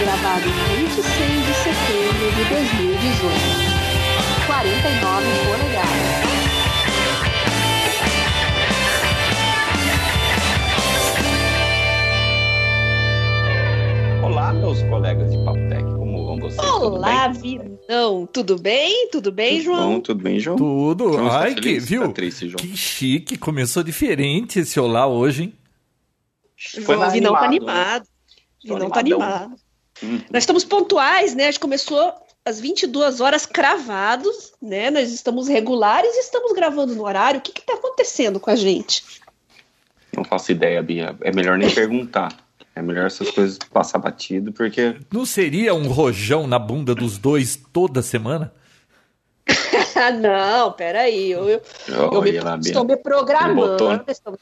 Gravado em 26 de setembro de 2018. 49 polegadas. Olá, meus colegas de Papo Tech, como vão vocês? Olá, Vinão. Tudo bem? Tudo bem, tudo João? Bom, tudo bem, João? Tudo. João está Ai, que, feliz? viu? Tá triste, João. Que chique. Começou diferente esse olá hoje, hein? Foi João, Vinão tá animado, né? Animado. Tô Vinão tá animadão. animado. Hum. Nós estamos pontuais, né? A gente começou às 22 horas cravados, né? Nós estamos regulares e estamos gravando no horário. O que que tá acontecendo com a gente? Não faço ideia, Bia. É melhor nem perguntar. É melhor essas coisas passar batido, porque Não seria um rojão na bunda dos dois toda semana? Não, peraí. Eu, eu, eu me, lá, Bia. estou me programando. botou. estou-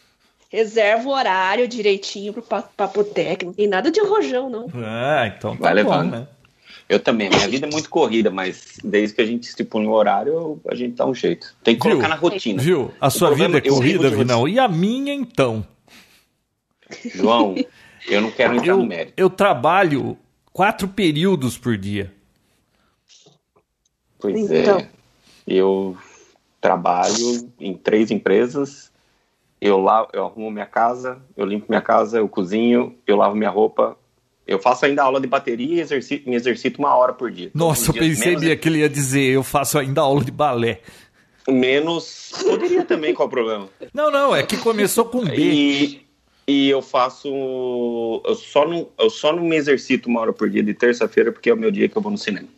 Reservo o horário direitinho pro pa- papo técnico. Não tem nada de rojão, não. Ah, então tá Vai levando. né? Eu também. Minha vida é muito corrida, mas desde que a gente estipule um horário, a gente dá um jeito. Tem que Viu? colocar na rotina. Viu? A sua problema- vida é eu corrida, Vinão. E a minha, então? João, eu não quero entrar Eu, no mérito. eu trabalho quatro períodos por dia. Pois Então. é. Eu trabalho em três empresas. Eu, lavo, eu arrumo minha casa, eu limpo minha casa, eu cozinho, eu lavo minha roupa. Eu faço ainda aula de bateria e exercito, me exercito uma hora por dia. Nossa, eu pensei menos, que ele ia dizer, eu faço ainda aula de balé. menos. Poderia também, qual o problema? Não, não, é que começou com B. E, e eu faço. Eu só, não, eu só não me exercito uma hora por dia de terça-feira, porque é o meu dia que eu vou no cinema.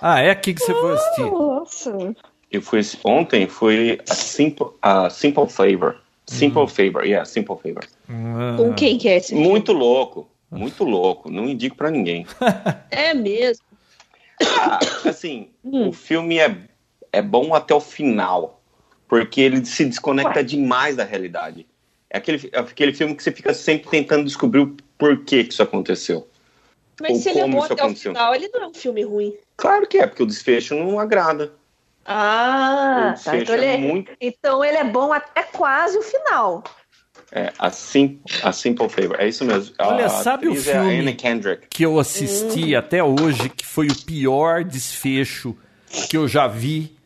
Ah, é aqui que você foi assistir. Nossa. Eu fui ontem foi a Simple, a Simple Favor. Simple Favor, yeah, Simple Favor. Ah. Com quem que é esse? Muito louco, muito louco. Não indico pra ninguém. É mesmo. Ah, assim, o filme é, é bom até o final, porque ele se desconecta demais da realidade. É aquele, é aquele filme que você fica sempre tentando descobrir o porquê que isso aconteceu. Mas Ou se ele é como bom isso até o aconteceu. final, ele não é um filme ruim. Claro que é, porque o desfecho não agrada. Ah, o tá. Então ele, é é, muito. então ele é bom até quase o final. É, a, Sim, a Simple Favor, é isso mesmo. Olha, a sabe o É filme? Kendrick. que eu assisti até hoje, que foi o pior desfecho que eu já vi.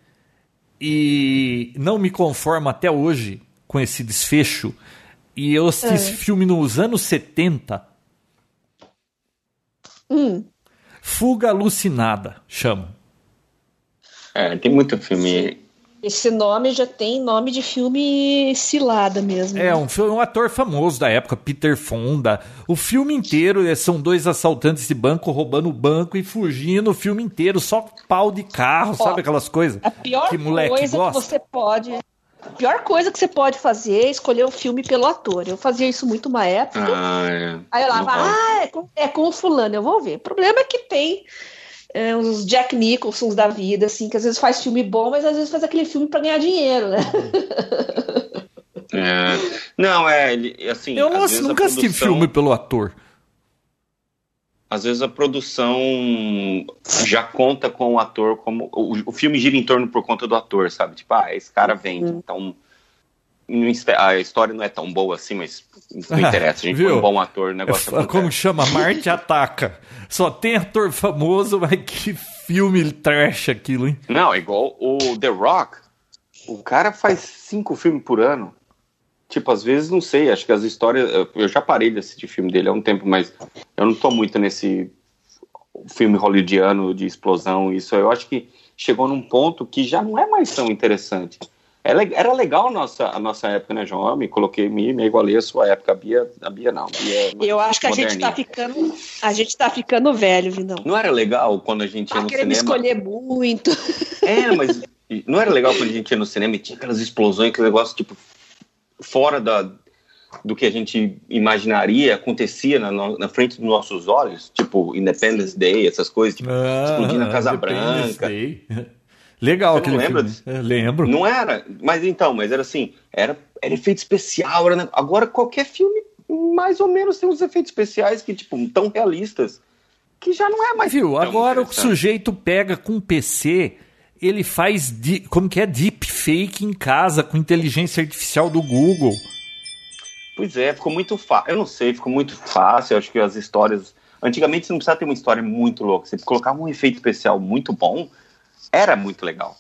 E não me conformo até hoje com esse desfecho. E eu assisti esse filme nos anos 70. Hum. Fuga Alucinada, chama. É, tem muito filme. Esse nome já tem nome de filme cilada mesmo. É um, um ator famoso da época, Peter Fonda. O filme inteiro é- são dois assaltantes de banco roubando o banco e fugindo o filme inteiro, só pau de carro, sabe aquelas coisas? A pior que moleque coisa gosta. que você pode. A pior coisa que você pode fazer é escolher o filme pelo ator. Eu fazia isso muito uma época. Ah, é. Aí eu lá, ah, é com, é com o fulano, eu vou ver. O problema é que tem é, uns Jack Nicholsons da vida, assim, que às vezes faz filme bom, mas às vezes faz aquele filme pra ganhar dinheiro, né? É. Não, é, ele, assim. Eu não, nunca assisti produção- filme pelo ator. Às vezes a produção já conta com o ator como. O, o filme gira em torno por conta do ator, sabe? Tipo, ah, esse cara vende, Uhum. então. A história não é tão boa assim, mas não interessa. A gente Viu? põe um bom ator, o negócio É, como chama? Marte Ataca. Só tem ator famoso, mas que filme trash aquilo, hein? Não, é igual o The Rock. O cara faz cinco filmes por ano. Tipo, às vezes, não sei, acho que as histórias. Eu já parei de assistir filme dele há um tempo, mas eu não tô muito nesse filme hollywoodiano de explosão. Isso eu acho que chegou num ponto que já não é mais tão interessante. É Era legal a nossa, a nossa época, né, João? Eu me coloquei, me, me igualei a sua época. A Bia, a Bia não. a Bia é Eu acho que a gente tá ficando. A gente tá ficando velho, Vindão. Não era legal quando a gente ia Tá no cinema? escolher muito. É, mas não era legal quando a gente ia no cinema e tinha aquelas explosões, aquele negócio, tipo, fora da, do que a gente imaginaria, acontecia na, no- na frente dos nossos olhos, tipo Independence Day, essas coisas, tipo, explodir na Casa Independence Branca. Day. Legal Você não lembra disso? É, lembro. Não era, mas então, mas era assim, era, era efeito especial, era, agora qualquer filme mais ou menos tem uns efeitos especiais que, tipo, tão realistas, que já não é mais Viu? Agora o sujeito pega com PC, ele faz di- como que é deep fake em casa com inteligência artificial do Google. Pois é, ficou muito fácil. Eu não sei, ficou muito fácil. Eu acho que as histórias. Antigamente você não precisava ter uma história muito louca. Você colocava um efeito especial muito bom, era muito legal.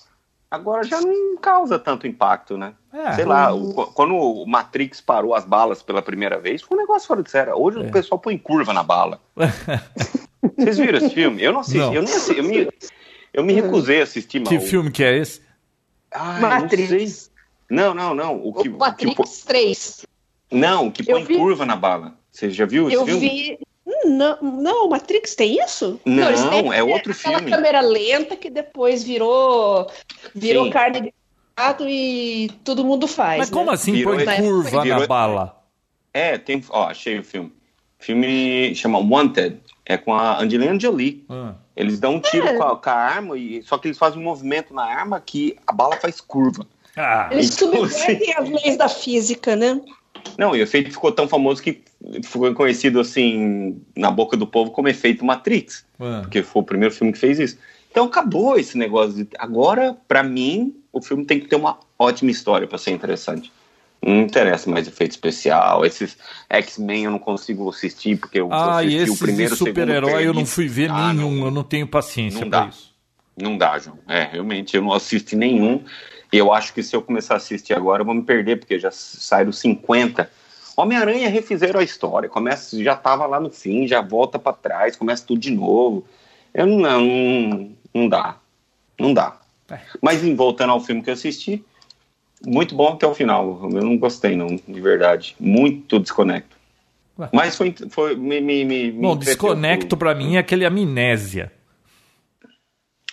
Agora já não causa tanto impacto, né? É. Sei lá, o- quando o Matrix parou as balas pela primeira vez, foi um negócio fora de série. Hoje É. o pessoal põe curva na bala. Vocês viram esse filme? Eu não assisti, Não. eu nem assisti, eu me, eu me recusei a assistir, Que mas- filme que é esse? Ai, não sei. Matrix. Não, não, não. O que, O o que Matrix 3. Não, o que Eu põe vi- curva na bala. Você já viu esse Eu filme? vi. Não, não, o Matrix tem isso? Não, eles têm é outro aquela filme. câmera lenta que depois virou virou Sim. carne de gato e todo mundo faz. Mas como né? assim Virou põe esse- curva virou- na bala? É, tem. Ó, achei o filme. O filme chama Wanted. É com a Angelina Jolie. Ah. Eles dão um tiro É. com, a, com a arma, e, só que eles fazem um movimento na arma que a bala faz curva. Ah, Eles Então, subvertem as leis da física, né? Não, e o efeito ficou tão famoso que ficou conhecido assim na boca do povo como efeito Matrix. ah. porque foi o primeiro filme que fez isso. Então acabou esse negócio. De... Agora, pra mim, o filme tem que ter uma ótima história pra ser interessante. Não interessa mais efeito especial. Esses X-Men eu não consigo assistir porque eu Ah, assisti esses o primeiro, super-herói eu não fui ver Ah, nenhum, não. eu não tenho paciência dá. isso. Não dá, João. É, realmente, eu não assisti nenhum. E eu acho que se eu começar a assistir agora, eu vou me perder, porque já saíram 50. Homem-Aranha refizeram a história. Começa, já tava lá no fim, já volta pra trás, começa tudo de novo. Eu não, não, não dá. Não dá. É. Mas voltando ao filme que eu assisti, muito bom até o final. Eu não gostei, não, de verdade. Muito desconecto. Ué. Mas foi, foi me, me, me, Bom, desconecto pra mim é aquele amnésia.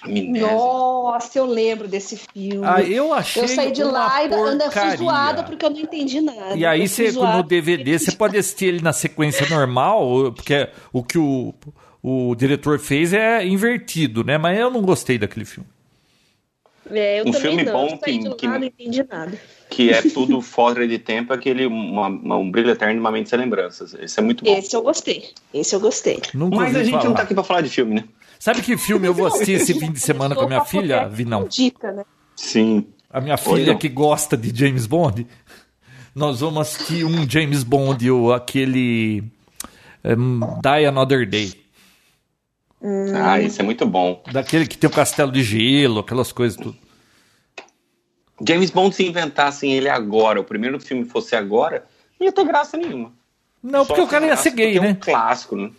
Amnésia. Nossa, eu lembro desse filme. Ah, eu achei eu saí de lá e ainda fui zoada porque eu não entendi nada. E aí você zoada no DVD você pode assistir ele na sequência normal, porque o que o, o diretor fez é invertido, né? Mas eu não gostei daquele filme. É, eu Um também filme não. bom que- de que- lá, não entendi nada. que é tudo fora de tempo, aquele uma, uma- um brilho eterno de uma mente sem lembranças. Esse é muito bom. Esse eu gostei. Esse eu gostei. Nunca Mas a gente falar. não tá aqui pra falar de filme, né? Sabe que filme eu vou assistir esse fim de semana com a minha filha, Vinão? Dica, né? Sim. A minha filha que gosta de James Bond. Nós vamos assistir um James Bond, o, aquele um, Die Another Day. Ah, isso é muito bom. Daquele que tem o castelo de gelo, aquelas coisas tudo. James Bond, se inventassem ele agora, o primeiro filme fosse agora, não ia ter graça nenhuma. Não, porque Só o cara ia ser gay, porque é né? um clássico, né?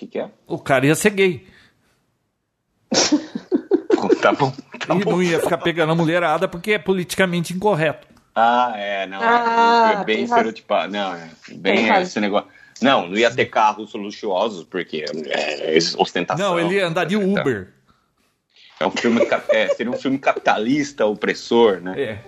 O que, que é? O cara ia ser gay. tá bom. Tá e bom. não ia ficar pegando a mulherada porque é politicamente incorreto. Ah, é, não. Ah, é bem tem razão. estereotipado. Não, é bem é, esse negócio. Não, não ia ter carros luxuosos, porque é, é ostentação. Não, ele ia andar de Uber. É um filme, cap- é, seria um filme capitalista, opressor, né? É.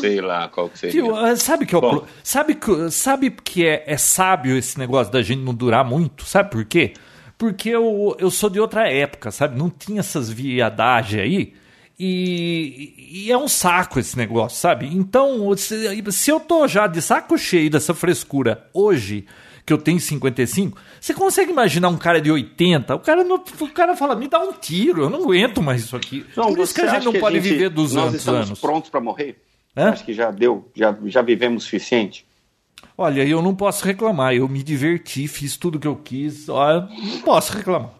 Sei lá qual que seria. Tio, ah, sabe que é o sabe que sabe que é, é sábio esse negócio da gente não durar muito? Sabe por quê? Porque eu, eu sou de outra época, sabe? Não tinha essas viadagens aí. E, e é um saco esse negócio, sabe? Então, se, se eu tô já de saco cheio dessa frescura hoje, que eu tenho 55, você consegue imaginar um cara de 80? O cara, não, o cara fala, me dá um tiro, eu não aguento mais isso aqui. João, Por isso que a gente não pode gente- viver Nós 200 estamos anos. prontos para morrer? Hã? Acho que já deu, já, já vivemos o suficiente. Olha, eu não posso reclamar. Eu me diverti, fiz tudo que eu quis. Olha, não posso reclamar.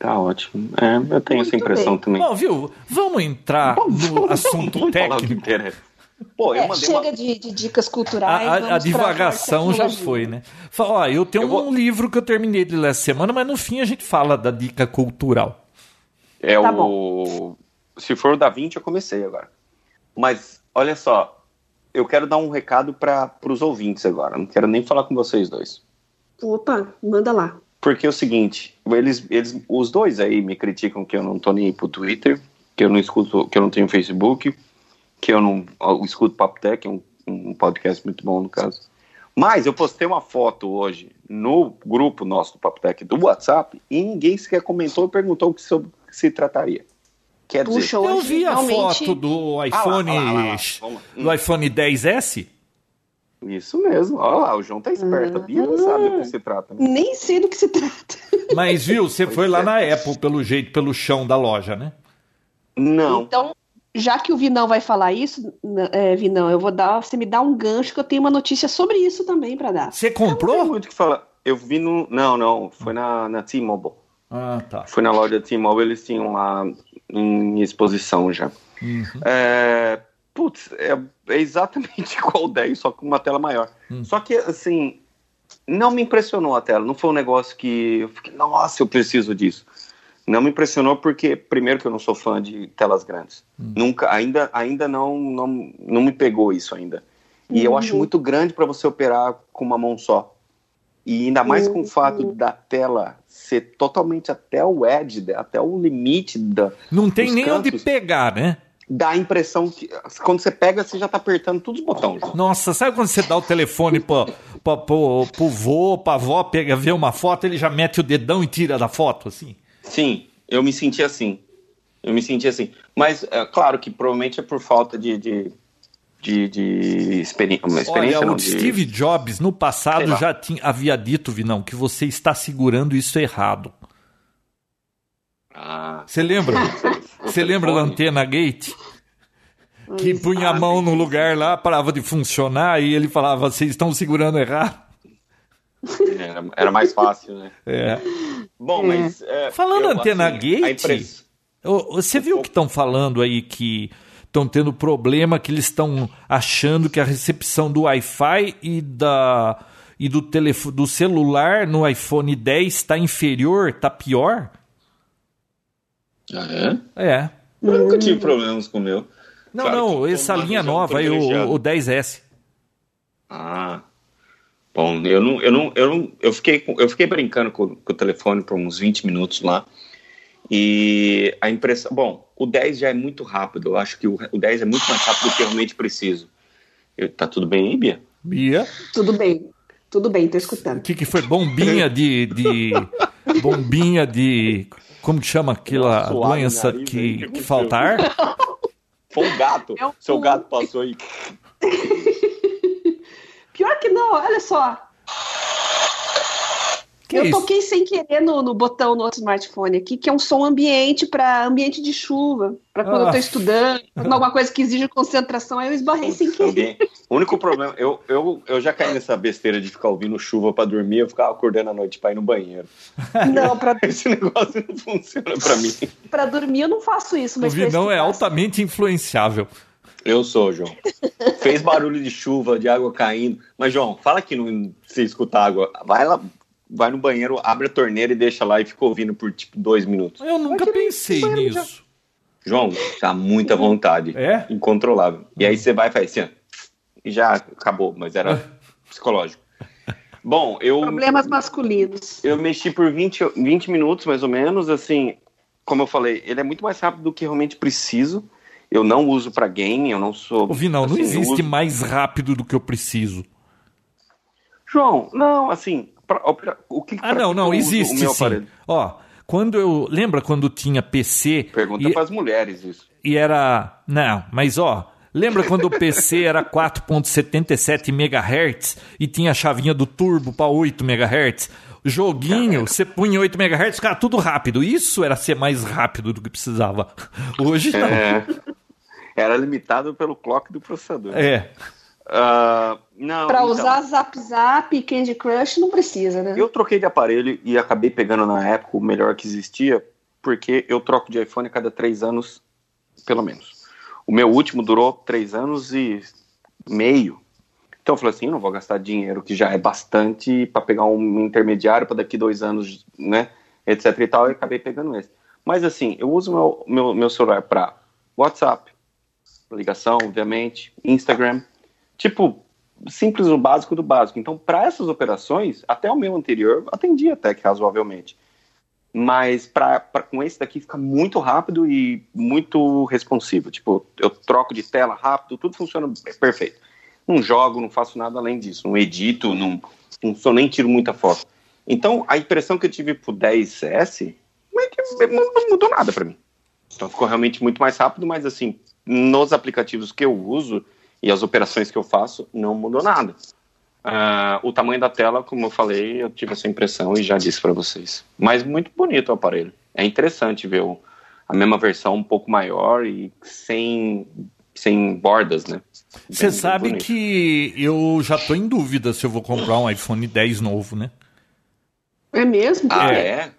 Tá ótimo. É, eu tenho essa Muito impressão bem. também. Bom, viu? Vamos entrar no assunto Vamos técnico. Pô, eu É, mandei chega uma... de, de dicas A, culturais. a- a pra divagação já foi, né? Fala, ó, eu tenho Eu vou- um livro que eu terminei de ler essa semana, mas no fim a gente fala da dica cultural. É Tá o. Se for o da 20, eu comecei agora. Mas, olha só, eu quero dar um recado para os ouvintes agora. Não quero nem falar com vocês dois. Opa, manda lá. Porque é o seguinte, eles, eles, os dois aí me criticam que eu não tô nem aí pro Twitter, que eu não escuto, que eu não tenho Facebook, que eu não eu escuto Papo Tech, é um, um podcast muito bom no caso. Mas eu postei uma foto hoje no grupo nosso do Papo Tech do WhatsApp e ninguém sequer comentou ou perguntou o que sobre o que se trataria. Quer dizer, Puxa, Eu hoje vi a foto do Ah lá, iPhone, ah lá, ah lá, ah lá. Do iPhone 10S. isso mesmo. Olha lá, o João tá esperto. A Bia não sabe do que se trata. né? Nem sei do que se trata. Mas viu, você foi lá é. na Apple, pelo jeito, pelo chão da loja, né? Não. Então, já que o Vinão vai falar isso, é, Vinão, eu vou dar, você me dá um gancho que eu tenho uma notícia sobre isso também pra dar. Você Não tem comprou? muito que falar. Eu vi no. Não, não. Foi na, na T-Mobile. Ah, tá. Foi na loja T-Mobile, eles tinham lá em exposição já. Uhum. É, putz, é, é exatamente igual o 10, só com uma tela maior. Hum. Só que, assim, não me impressionou a tela. Não foi um negócio que eu fiquei, nossa, eu preciso disso. Não me impressionou porque, primeiro, que eu não sou fã de telas grandes. Nunca, ainda, ainda não, não, não me pegou isso ainda. E eu acho Uhum. muito grande para você operar com uma mão só. E ainda mais com o fato da tela ser totalmente até o edge, até o limite da, Não tem nem onde cantos. pegar, né? dá a impressão que quando você pega, você já tá apertando todos os botões. Nossa, sabe quando você dá o telefone pro, pro, pro, pro vô, pra avó, pega, vê uma foto, ele já mete o dedão e tira da foto, assim? Sim, eu me senti assim. Eu me senti assim. Mas, é, claro que provavelmente é por falta de, de, de, de experi uma experiência. Olha, não, o de- Steve Jobs, no passado, já tinha, havia dito, Vinão, que você está segurando isso errado. Ah, Você lembra? Você lembra da antena gate? Que punha a mão no lugar lá, parava de funcionar e ele falava, vocês estão segurando errado. Era, era mais fácil, né? É. Bom, mas. é, Falando eu, antena assim, gate, impress- Você viu que estão falando aí que estão tendo problema, que eles estão achando que a recepção do Wi-Fi e, da, e do, telefo, do celular no iPhone 10 está inferior, está pior? Ah, é? É. Eu nunca tive problemas com o meu. Não, Claro não, essa linha nova aí, o, o 10S. Ah. Bom, eu não, eu não, eu não, eu fiquei, eu fiquei brincando com, com o telefone por uns 20 minutos lá. E a impressão, bom, o 10 já é muito rápido. Eu acho que o, o 10 é muito mais rápido do que eu realmente preciso. Eu- tá tudo bem aí, Bia? Bia, Tudo bem, tudo bem, tô o escutando. que, que foi? Bombinha de, de. Bombinha de. Como que chama aquela Suave doença nariz que, que que aconteceu? falta ar? Foi um gato. É um- Seu gato passou aí. Pior que não, olha só. Que eu isso? toquei sem querer no, no botão no outro smartphone aqui, que é um som ambiente para ambiente de chuva, para quando eu Ah. tô estudando, fazendo alguma coisa que exige concentração, aí eu esbarrei sem querer. O único problema, eu, eu, eu já caí nessa besteira de ficar ouvindo chuva pra dormir, eu ficava acordando à noite pra ir no banheiro. Não, pra, Esse negócio não funciona pra mim. pra dormir eu não faço isso, O mas Vinão é altamente influenciável. Eu sou, João. Fez barulho de chuva, de água caindo. Mas, João, fala que não se escuta água. Vai lá, vai no banheiro, abre a torneira e deixa lá e fica ouvindo por tipo dois minutos. Eu nunca pensei banheiro já. nisso. João, tá muita vontade. É? Incontrolável. E aí você vai e faz assim, ó, e já acabou, mas era psicológico. Bom, eu. Problemas masculinos. Eu mexi por 20, 20 minutos, mais ou menos, assim, como eu falei, ele é muito mais rápido do que realmente preciso. Eu não uso pra game, eu não sou... Ô, Vinão, não assim, eu existe uso- mais rápido do que eu preciso. João, não, assim, pra- pra- o que Ah, não, não, existe o meu sim. aparelho? Ó, quando eu. Lembra quando tinha PC Pergunta e, pras mulheres isso. e era. Não, mas ó. Lembra quando o PC era 4.77 MHz e tinha a chavinha do turbo para 8 MHz? Joguinho, você punha 8 MHz, ficava tudo rápido. Isso era ser mais rápido do que precisava. Hoje não. É, era limitado pelo clock do processador. É. Ah, não, Pra então, usar Zap Zap e Candy Crush não precisa, né? Eu troquei de aparelho e acabei pegando na época o melhor que existia, porque eu troco de iPhone a cada três anos, pelo menos. O meu último durou três anos e meio. Então eu falei assim, eu não vou gastar dinheiro, que já é bastante, para pegar um intermediário para daqui dois anos, né, etc e tal, e acabei pegando esse. Mas assim, eu uso meu, meu, meu celular para WhatsApp, ligação, obviamente, Instagram, tipo, simples o básico do básico. Então, para essas operações, até o meu anterior, atendia até que razoavelmente. Mas pra, pra- com esse daqui fica muito rápido e muito responsivo. Tipo, eu troco de tela rápido, tudo funciona perfeito. Não jogo, não faço nada além disso. Não edito, não, não sou, nem tiro muita foto. Então, a impressão que eu tive pro 10S é que não não mudou nada para mim. Então, ficou realmente muito mais rápido, mas assim, nos aplicativos que eu uso e as operações que eu faço, não mudou nada. Ah, o tamanho da tela, como eu falei, eu tive essa impressão e já disse para vocês. Mas muito bonito o aparelho. É interessante ver o- a mesma versão um pouco maior e sem, sem bordas, né? Você sabe bonito. que eu já tô em dúvida se eu vou comprar um iPhone 10 novo, né? É mesmo? Ah, é? é?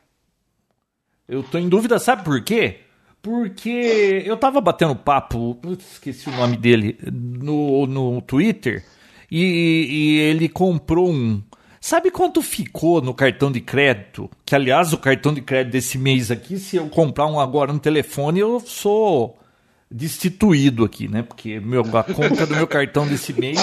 Eu tô em dúvida, sabe por quê? Porque eu tava batendo papo, esqueci o nome dele, no, no Twitter, e, e ele comprou um. Sabe quanto ficou no cartão de crédito? Que aliás, o cartão de crédito desse mês aqui, se eu comprar um agora no telefone, eu sou destituído aqui, né? Porque meu, a conta do meu cartão desse mês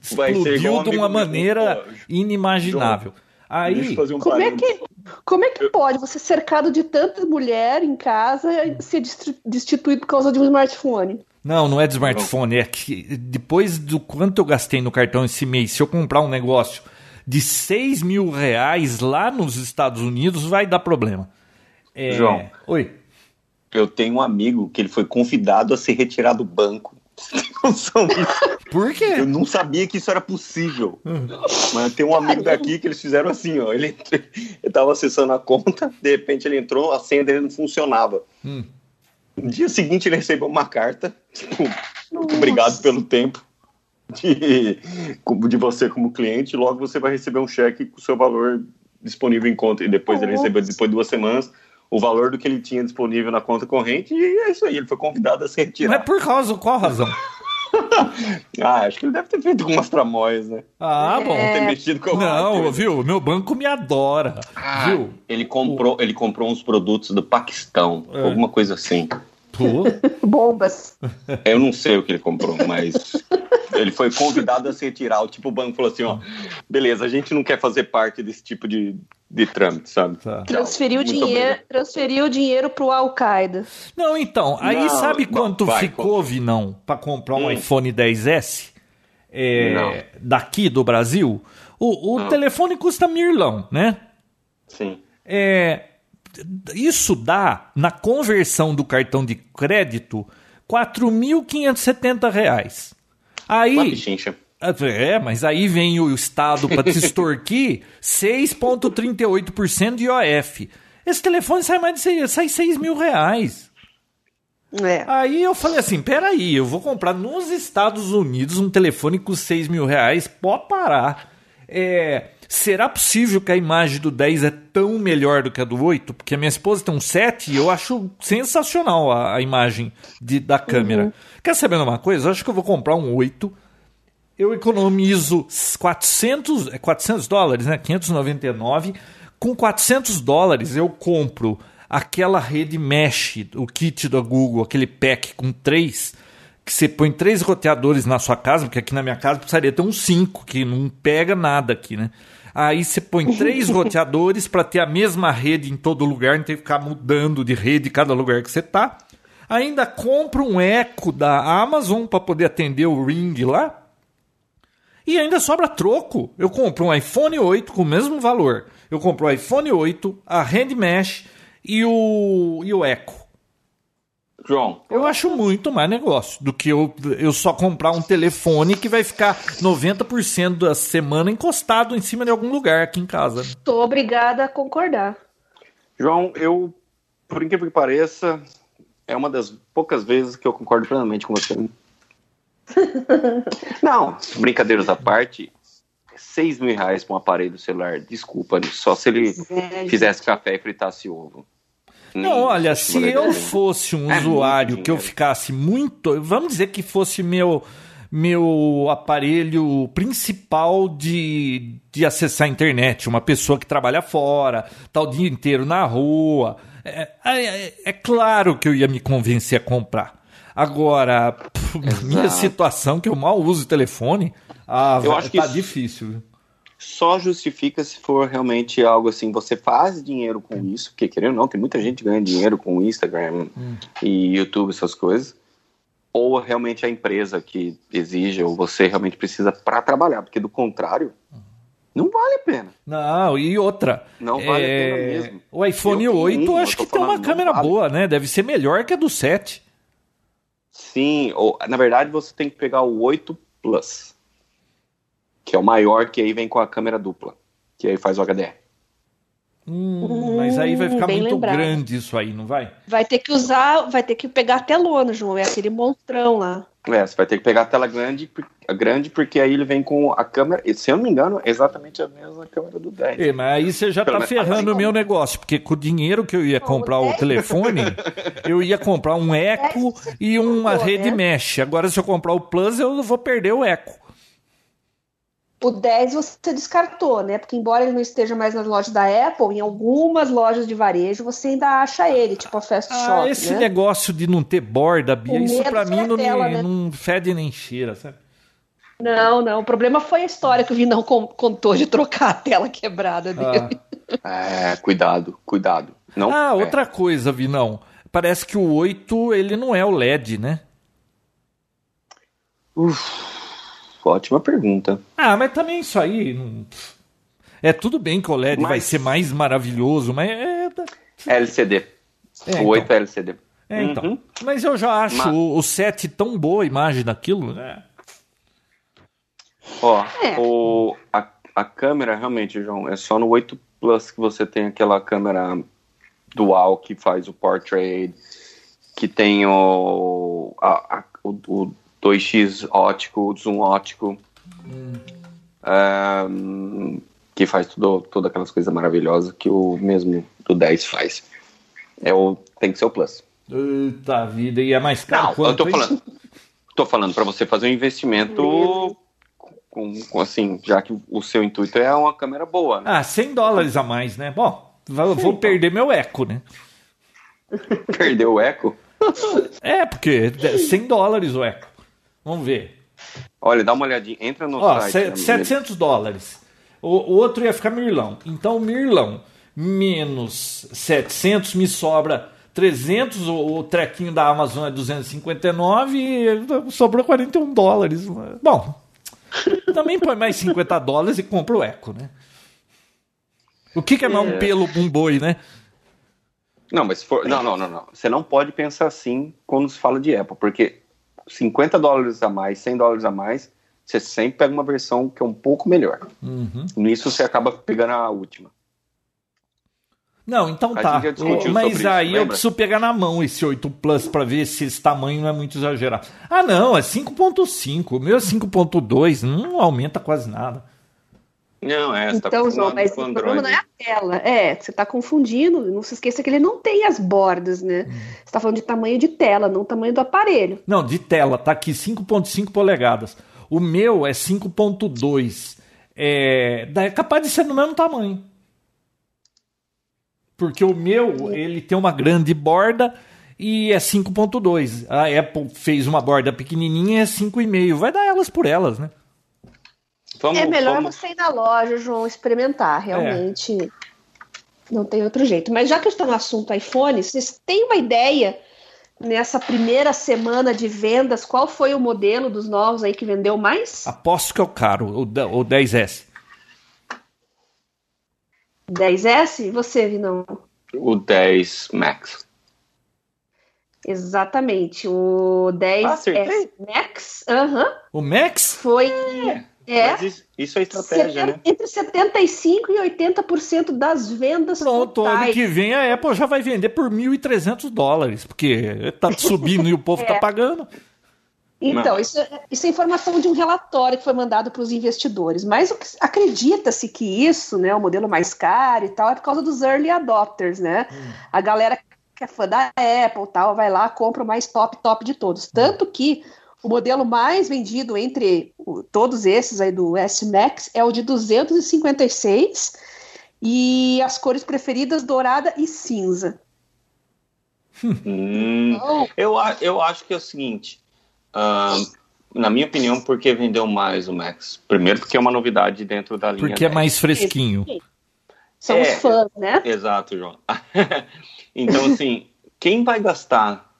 explodiu de uma maneira inimaginável. Aí, um como, é que, como é que pode você cercado de tanta mulher em casa ser destituído por causa de um smartphone? Não, não é de smartphone, é que depois do quanto eu gastei no cartão esse mês, se eu comprar um negócio de 6 mil reais lá nos Estados Unidos, vai dar problema. É... João. Oi. Eu tenho um amigo que ele foi convidado a se retirar do banco Por quê? Eu não sabia que isso era possível. Hum. Mas tem um amigo daqui que eles fizeram assim, ó. Ele, ele tava acessando a conta, de repente ele entrou, a senha dele não funcionava. Hum. No dia seguinte ele recebeu uma carta, tipo, obrigado pelo tempo de, de você como cliente, logo você vai receber um cheque com o seu valor disponível em conta. E depois Nossa. ele recebeu, depois de duas semanas, o valor do que ele tinha disponível na conta corrente e é isso aí, ele foi convidado a se retirar. Mas por causa, qual razão? ah, acho que ele deve ter feito algumas tramóias, né? Ah, bom. É. Ter mexido com Não, viu? Meu banco me adora. Ah, viu? Ele comprou, ele comprou uns produtos do Paquistão, é. alguma coisa assim. Pô. Bombas. Eu não sei o que ele comprou, mas ele foi convidado a se retirar. O tipo, o banco falou assim: ó, beleza, a gente não quer fazer parte desse tipo de, de trâmite, sabe? Tá. Transferiu, dinheiro, transferiu dinheiro pro Al-Qaeda. Não, então, aí não, sabe quanto vai, ficou, Vinão, para comprar um hum. iPhone 10S é, daqui do Brasil? O, o telefone custa mirlão, né? Sim. É, isso dá, na conversão do cartão de crédito, R$ 4.570. Aí. É, mas aí vem o Estado para te extorquir 6,38% de IOF. Esse telefone sai mais de 6, sai 6 mil reais. É. Aí eu falei assim: peraí, eu vou comprar nos Estados Unidos um telefone com 6 mil reais, pode parar. É, será possível que a imagem do 10 é tão melhor do que a do 8? Porque a minha esposa tem um 7 e eu acho sensacional a, a imagem de, da câmera. Uhum. Quer saber uma coisa? Eu acho que eu vou comprar um 8. Eu economizo 400, 400 é dólares, né? 599. Com 400 dólares eu compro aquela rede mesh, o kit da Google, aquele pack com três que você põe três roteadores na sua casa, porque aqui na minha casa precisaria ter uns cinco, que não pega nada aqui, né? Aí você põe três roteadores para ter a mesma rede em todo lugar, não tem que ficar mudando de rede em cada lugar que você tá. Ainda compra um Echo da Amazon para poder atender o Ring lá. E ainda sobra troco. Eu compro um iPhone 8 com o mesmo valor. Eu compro o iPhone 8, a Hand Mesh e o, e o Echo. João. Eu acho muito mais negócio do que eu, eu só comprar um telefone que vai ficar 90% da semana encostado em cima de algum lugar aqui em casa. Estou obrigada a concordar. João, eu, por incrível que pareça, é uma das poucas vezes que eu concordo plenamente com você. Não, brincadeiras à parte, 6 mil reais para um aparelho celular, desculpa, só se ele fizesse café e fritasse ovo. Não, olha, se eu fosse um é usuário que eu ficasse muito. Vamos dizer que fosse meu meu aparelho principal de, de acessar a internet, uma pessoa que trabalha fora, tá o dia inteiro na rua. É, é, é claro que eu ia me convencer a comprar. Agora, minha situação, que eu mal uso o telefone, ah, eu acho tá difícil só justifica se for realmente algo assim, você faz dinheiro com isso, porque querendo ou não, tem muita gente ganhando dinheiro com Instagram hum. e YouTube, essas coisas, ou realmente a empresa que exige, ou você realmente precisa para trabalhar, porque do contrário, não vale a pena. Não, e outra. Não vale é... a pena mesmo. O iPhone eu 8 um, acho que tem uma câmera vale. boa, né? Deve ser melhor que a do 7. Sim, ou, na verdade você tem que pegar o 8 Plus que é o maior, que aí vem com a câmera dupla, que aí faz o HDR. Hum, mas aí vai ficar bem muito lembrado. grande isso aí, não vai? Vai ter que usar, vai ter que pegar a telona, João. É aquele monstrão lá. É, você vai ter que pegar a tela grande, grande porque aí ele vem com a câmera, e, se eu não me engano, é exatamente a mesma câmera do 10. É, mas aí você já Pelo tá menos- ferrando o meu negócio, porque com o dinheiro que eu ia comprar o dez- telefone, eu ia comprar um Eco e uma Pô, rede né? mesh. Agora, se eu comprar o Plus, eu vou perder o Eco. O 10 você descartou, né? Porque embora ele não esteja mais nas lojas da Apple, em algumas lojas de varejo você ainda acha ele, tipo a Fast Ah, Shop, esse né? negócio de não ter borda, Bia, O isso foi mim não, me- tela, né? não fede nem cheira, sabe? Não, não. O problema foi a história que o Vinão con- contou de trocar a tela quebrada dele. Ah. É, cuidado, cuidado. Não, Ah, é. outra coisa, Vinão. Parece que o 8, ele não é o LED, né? Ótima pergunta. Ah, mas também isso aí. não- É tudo bem que o LED Mas- vai ser mais maravilhoso, mas é. LCD. É, o 8 é LCD. É, então. Uhum. Mas eu já acho Mas- o, o 7 tão boa a imagem daquilo, né? Ó, É. o, a, a câmera, realmente, João, é só no 8 Plus que você tem aquela câmera dual que faz o portrait, que tem o, a- a- o, o 2x ótico, zoom ótico, Ahn, que faz tudo, todas aquelas coisas maravilhosas que o mesmo do 10 faz. É o, tem que ser o Plus. Eita vida, e é mais caro Não, eu quanto tô isso? falando, tô falando para você fazer um investimento com, com, assim, já que o seu intuito é uma câmera boa, né? Ah, 100 dólares a mais, né? Bom, vou, vou perder meu eco, né? Perdeu o eco. É, porque é 100 dólares o eco. Vamos ver. Olha, dá uma olhadinha, entra no Ó, site. se- né, 700 dólares. O, o outro ia ficar mirlão. Então, mirlão menos 700 me sobra 300. O, o trequinho da Amazon é 259 e sobrou 41 dólares. Bom, também põe mais 50 dólares e compra o Eco, né? O que, que é mais um É. pelo um boi, né? Não, mas for. Não, não, não, não. Você não pode pensar assim quando se fala de Apple, porque 50 dólares a mais, 100 dólares a mais, você sempre pega uma versão que é um pouco melhor. Uhum. Nisso você acaba pegando a última. Não, então A tá. Mas isso, aí eu preciso pegar na mão esse 8 Plus pra ver se esse tamanho não é muito exagerado. Ah, não, é 5.5. O meu é 5.2, não aumenta quase nada. Não, é, você tá Então, João, acostumado mas com o problema não é a tela. É, você tá confundindo. Não se esqueça que ele não tem as bordas, né? Uhum. Você tá falando de tamanho de tela, não tamanho do aparelho. Não, de tela, tá aqui 5.5 polegadas. O meu é 5.2. É, é capaz de ser do mesmo tamanho. Porque o meu, ele tem uma grande borda e é 5.2. A Apple fez uma borda pequenininha e é 5,5. Vai dar elas por elas, né? Vamos, é melhor vamos- você ir na loja, João, experimentar. Realmente não tem outro jeito. Mas já que está no assunto iPhone, vocês têm uma ideia nessa primeira semana de vendas qual foi o modelo dos novos aí que vendeu mais? Aposto que é o caro, o, o 10S. 10S? Você, Vinão? O 10 Max. Exatamente. O 10S acertei. Max aham, O Max? foi. É, Mas isso, isso é estratégia, né? entre 75% e 80% das vendas Pronto, ano totais. que vem a Apple já vai vender por 1.300 dólares, porque tá subindo e o povo tá É. pagando. Então, isso, é- isso é informação de um relatório que foi mandado para os investidores. Mas o que- acredita-se que isso, né, o modelo mais caro e tal, é por causa dos early adopters, né? A galera que é fã da Apple tal, vai lá, compra o mais top, top de todos. Tanto que o modelo mais vendido entre todos esses aí do S Max é o de 256 e as cores preferidas dourada e cinza. Hum, Então, eu, eu acho que é o seguinte. ahn, na minha opinião, por que vendeu mais o Max? Primeiro, porque é uma novidade dentro da linha. Porque é 10. mais fresquinho. são É, os fãs, né? Exato, João. então, assim, quem vai gastar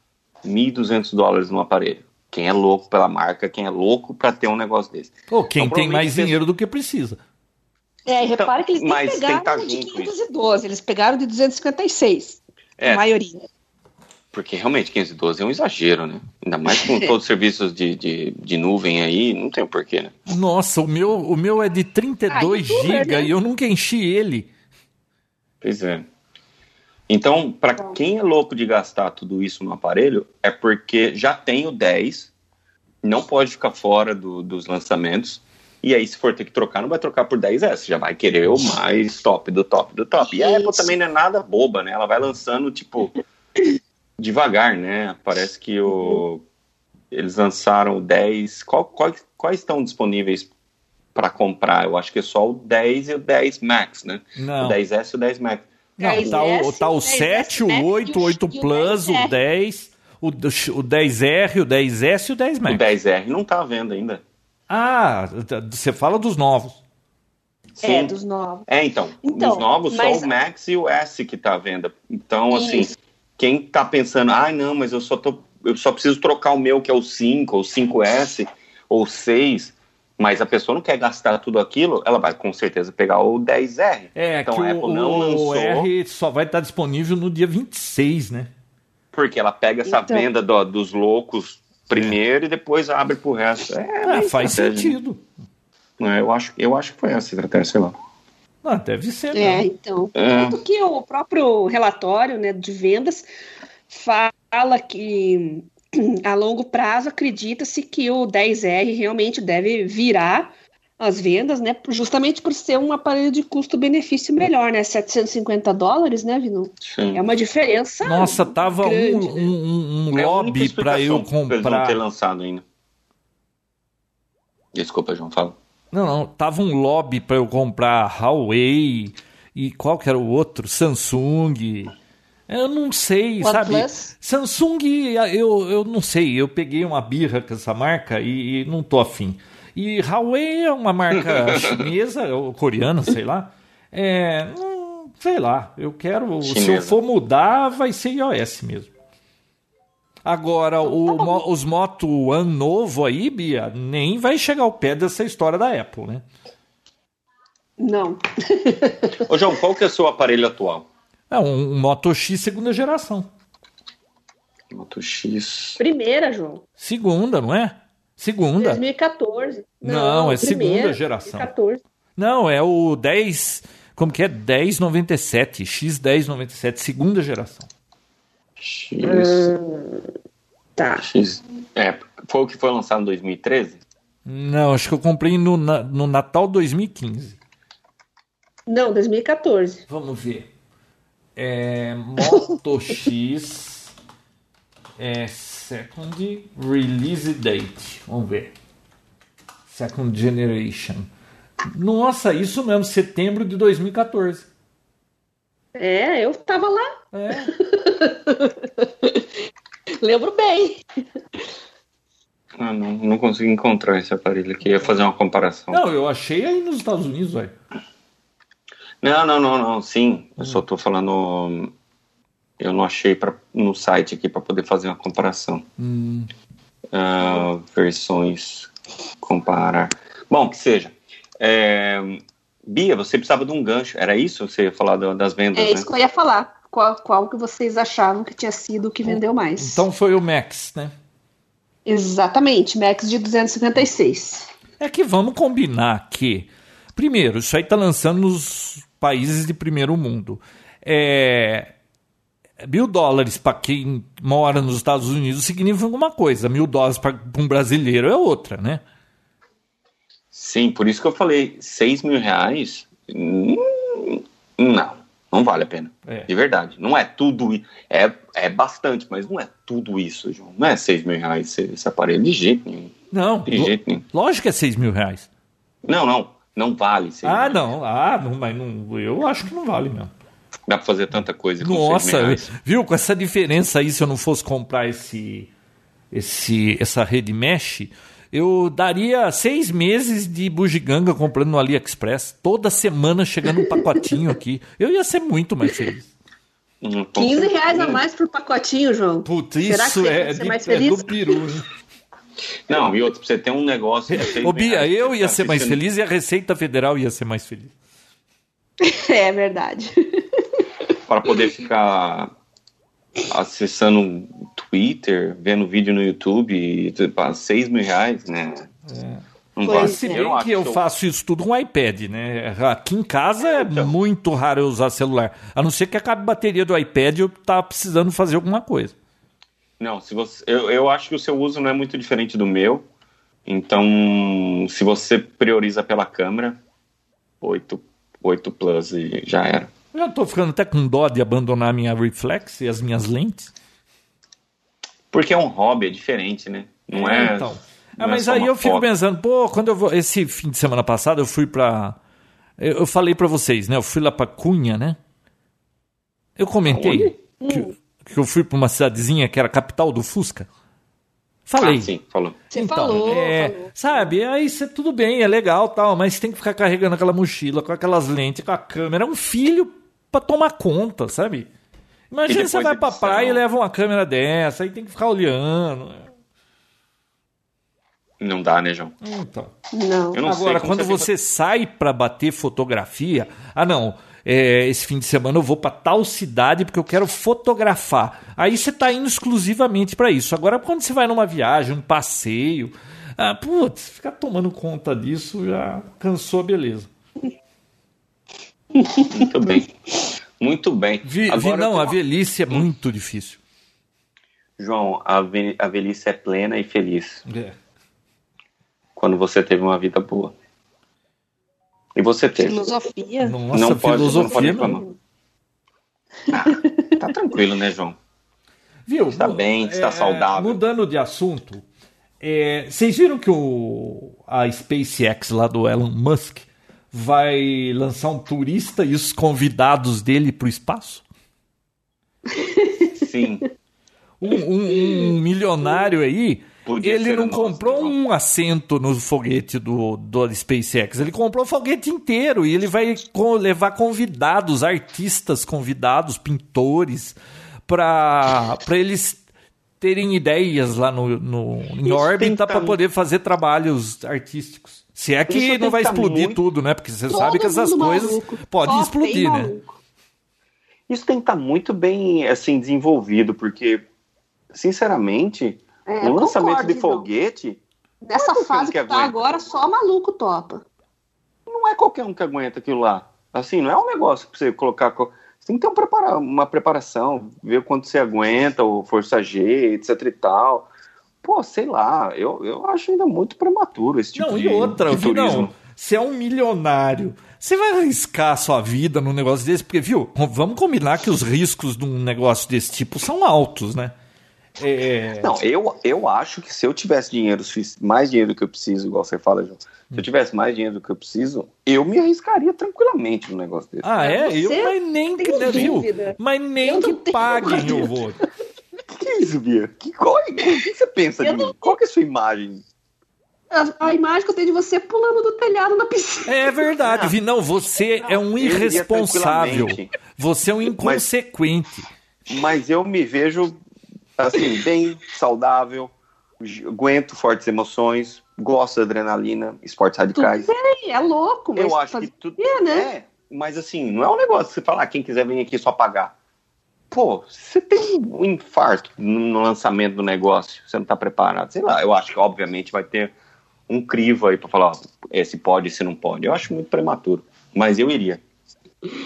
1.200 dólares no aparelho? Quem é louco pela marca, quem é louco para ter um negócio desse. Ou quem Então, tem mais dinheiro do que precisa. É, e Então, repara que eles nem tem pegaram tá de junto isso. 512, eles pegaram de 256, É. a maioria. Porque realmente 512 é um exagero, né? Ainda mais com todos os serviços de, de, de nuvem aí, não tem porquê, né? Nossa, o meu, o meu é de 32 Ah, GB né? e eu nunca enchi ele. Pois é. Então, para quem é louco de gastar tudo isso no aparelho, é porque já tem o 10, não pode ficar fora do, dos lançamentos. E aí, se for ter que trocar, não vai trocar por 10S, já vai querer o mais top do top do top. E a Apple também não é nada boba, né? Ela vai lançando, tipo, devagar, né? Parece que o, eles lançaram o 10. Qual, qual, quais estão disponíveis para comprar? Eu acho que é só o 10 e o 10 Max, né? Não. O 10S e o 10 Max. Não, tá o, tá o 7, o 8, o 8 Plus, o 10, o, o 10R, o 10S e o 10 Max. O 10R não tá à venda ainda. Ah, você fala dos novos. Sim. É, dos novos. É, então, Então, os novos mas- só o Max e o S que tá à venda. Então, assim, quem tá pensando, ah, não, mas eu só tô, eu só preciso trocar o meu que é o 5, ou 5S, ou 6, mas a pessoa não quer gastar tudo aquilo, ela vai com certeza pegar o 10R. É, então que a o, Apple não o lançou, R só vai estar disponível no dia 26, né? porque ela pega essa Então. venda do- dos loucos primeiro e depois abre pro resto. É, bem faz sentido. É, eu, acho, eu acho que foi essa a estratégia, sei lá. Ah, deve ser. É, mesmo. então. É. Tanto que o próprio relatório né, de vendas fala que a longo prazo acredita-se que o 10R realmente deve virar as vendas, né? Justamente por ser um aparelho de custo-benefício melhor, né? 750 dólares, né, Vinu? Sim. É uma diferença. Nossa, tava grande, um, né? um, um É lobby para eu pra Eles não ter comprar. lançado ainda. Desculpa, João, fala. Não, não, tava um lobby para eu comprar Huawei e qual que era o outro? Samsung. Eu não sei, sabe? Samsung, eu, eu não sei. Eu peguei uma birra com essa marca e, e não tô afim. E Huawei é uma marca chinesa ou coreana, sei lá. É, hum, sei lá. Eu quero. Se eu Chinesa. for mudar, vai ser iOS mesmo. Agora, o, mo- os Moto One novo aí, Bia, nem vai chegar ao pé dessa história da Apple, né? Não. Ô, João, qual que é o seu aparelho atual? É um, um Moto X segunda geração. Moto X. Primeira, João. Segunda, não é? Segunda. 2014. Não, é segunda primeira, geração. 2014. Não, é o 10. Como que é? 1097. X1097, segunda geração. X. Tá. X. É, foi o que foi lançado em 2013? Não, acho que eu comprei no, no Natal 2015. Não, 2014. Vamos ver. É, Moto X. É second release date. Vamos ver. Second generation. Nossa, isso mesmo, setembro de 2014. É, eu tava lá. É. Lembro bem. Ah, não, não consegui encontrar esse aparelho aqui. Eu ia fazer uma comparação. Não, eu achei aí nos Estados Unidos, velho. Não, não, não, não. Sim, eu só tô falando. Eu não achei pra, no site aqui para poder fazer uma comparação. Hum. Ah, versões comparar. Bom, que seja. É, Bia, você precisava de um gancho. Era isso? Você ia falar do- das vendas, É né? isso que eu ia falar. Qual, qual que vocês achavam que tinha sido o que vendeu mais? Então foi o Max, né? Exatamente, Max de 256. É que vamos combinar que, primeiro, isso aí tá lançando nos países de primeiro mundo. É, mil dólares para quem mora nos Estados Unidos significa uma coisa, mil dólares para um brasileiro é outra, né? Sim, por isso que eu falei, 6 mil reais, hum, não, não vale a pena. É. De verdade. Não é tudo. É, é bastante, mas não é tudo isso, João. Não é 6 mil reais esse, esse aparelho, de jeito nenhum. Não, De jeito nenhum. lógico que é 6 mil reais. Não, não. Não vale 6 Ah, não, ah, não, mas não, eu acho que não vale mesmo. Dá pra fazer tanta coisa com 6 mil Nossa, reais. viu? Com essa diferença aí, se eu não fosse comprar esse, esse, essa rede mesh, eu daria seis meses de bugiganga comprando no AliExpress. Toda semana chegando um pacotinho aqui. Eu ia ser muito mais feliz. Hum, com 15 reais a mais por pacotinho, João. Putz, Será que isso você é, ia ser de- mais é feliz? do peru. hein? Não, e outro, pra você ter um negócio. Ô, Bia, reais, eu ia ser mais feliz e a Receita Federal ia ser mais feliz. É verdade. Para poder ficar acessando o Twitter, vendo vídeo no YouTube, e, tipo, 6 mil reais, né? Não Pois vai. Se é. bem Eu que eu faço isso tudo com iPad, né? Aqui em casa é Então. muito raro eu usar celular. A não ser que acabe a bateria do iPad e eu tá precisando fazer alguma coisa. Não, se você, eu, eu acho que o seu uso não é muito diferente do meu. Então, se você prioriza pela câmera, 8, 8 Plus e já era. Eu tô ficando até com dó de abandonar a minha reflex e as minhas lentes. Porque é um hobby, é diferente, né? Não é. Então. não Ah, é mas só aí eu fico foto. pensando, pô, quando eu vou. Esse fim de semana passado eu fui pra. Eu, eu falei pra vocês, né? Eu fui lá pra Cunha, né? Eu comentei que, que eu fui pra uma cidadezinha que era a capital do Fusca. Falei. Ah, sim, falou. Você Então, falou, é, falou. Sabe, aí cê, tudo bem, é legal tal, mas tem que ficar carregando aquela mochila com aquelas lentes, com a câmera. É um filho pra tomar conta, sabe? Imagina você vai pra edição. praia e leva uma câmera dessa, aí tem que ficar olhando. Não dá, né, João? Então. Eu Não. não sei Agora, quando você você sai pra bater fotografia, ah não, é, esse fim de semana eu vou pra tal cidade porque eu quero fotografar. Aí você tá indo exclusivamente pra isso. Agora, quando você vai numa viagem, um passeio, ah, putz, ficar tomando conta disso já cansou a beleza. Muito bem. Muito bem. Vi, vi- Agora, não, eu a velhice é muito difícil. João, a, ve- a velhice é plena e feliz É. quando você teve uma vida boa. E você teve. Filosofia. Nossa, não pode, filosofia. não pode reclamar. Tá tranquilo, né, João? Viu? Está bem, está saudável. Mudando de assunto, é, vocês viram que o, a SpaceX lá do Elon Musk vai lançar um turista e os convidados dele para o espaço? Sim. Um, um- um milionário aí, Podia ele não comprou um assento no foguete do, do SpaceX, ele comprou o foguete inteiro e ele vai levar convidados, artistas convidados, pintores, para eles terem ideias lá no, no, em Isso órbita para tá- poder fazer trabalhos artísticos. Se é que não vai tá explodir muito- tudo, né? Porque você Todo sabe que essas coisas maluco. podem Só explodir, né? maluco. Isso tem que estar muito bem assim desenvolvido, porque, sinceramente, É, o lançamento concordo, de Guidão. foguete Nessa Qual é fase que, que tá agora, só maluco topa. não é qualquer um que aguenta aquilo lá. Assim, não é um negócio pra você colocar. co- Você tem que ter um prepara- uma preparação, ver quanto você aguenta, o força G, etc e tal. Pô, sei lá, eu, eu acho ainda muito prematuro esse tipo não, de, e outra, de turismo. não, você é um milionário. Você vai arriscar a sua vida num negócio desse? Porque, viu, vamos combinar que os riscos de um negócio desse tipo são altos, né? É, Não, eu, eu acho que se eu tivesse dinheiro, mais dinheiro do que eu preciso, igual você fala, João, se Hum. eu tivesse mais dinheiro do que eu preciso, eu me arriscaria tranquilamente num negócio desse. Ah, é? Você Eu, mas nem que, né, viu? Mas nem Eu não que paguem eu vou. O que, que é isso, Bia? Que, qual, é- o que você pensa Eu de não mim? Qual que é a sua imagem? A, a imagem que eu tenho de você pulando do telhado na piscina. É verdade, Vi. Não, você é um irresponsável. Você é um inconsequente. Mas eu me vejo, assim, bem saudável, aguento fortes emoções, gosto da adrenalina, esportes radicais. É louco, mas Eu acho que tudo. quê, né? É, mas assim, não é um negócio que você fala, ah, quem quiser vir aqui só pagar. Pô, você tem um infarto no lançamento do negócio, você não tá preparado. Sei lá, eu acho que obviamente vai ter um crivo aí pra falar, ó, esse pode, esse não pode. Eu acho muito prematuro, mas eu iria.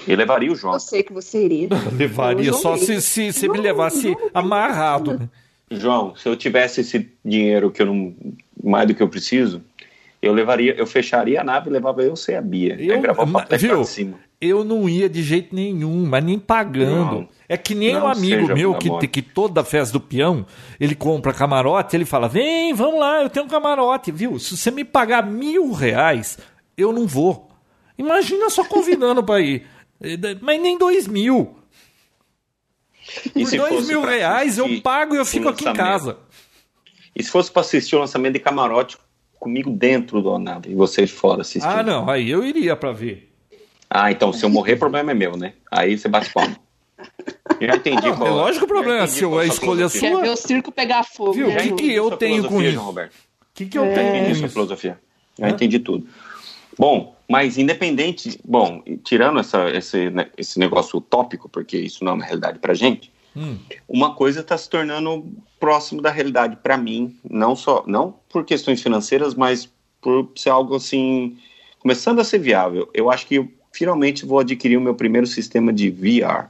Eu levaria o João. Eu sei que você iria. Levaria só não se, se, se me Não, levasse não amarrado. né? João, se eu tivesse esse dinheiro que eu não. mais do que eu preciso, eu levaria, eu fecharia a nave e levava eu e a Bia. Eu- aí gravava o papel viu? de cima. Eu não ia de jeito nenhum, mas nem pagando. Não. é que nem Não um amigo meu que, que toda festa do peão, ele compra camarote, ele fala: vem, vamos lá, eu tenho um camarote, viu? Se você me pagar mil reais, eu não vou. Imagina só convidando pra ir. Mas nem dois mil. E Por dois mil reais eu pago e eu o fico aqui em casa. E se fosse para assistir o lançamento de camarote comigo dentro da nave e vocês fora assistindo? Ah, não, aí eu iria pra ver. Ah, então se eu morrer, o problema é meu, né? Aí você bate palma. Já entendi Não, é lógico o problema, se eu qual a escolha sua- Quer ver o circo pegar fogo, Viu? né? Que que eu tenho com isso? O que, que eu É. tenho com isso? filosofia. Já entendi tudo. Bom, mas independente, bom, tirando essa, esse, né, esse negócio utópico, porque isso não é uma realidade pra gente, Hum. uma coisa está se tornando próximo da realidade para mim, não só, não por questões financeiras, mas por ser algo assim, começando a ser viável. Eu acho que eu finalmente vou adquirir o meu primeiro sistema de VR.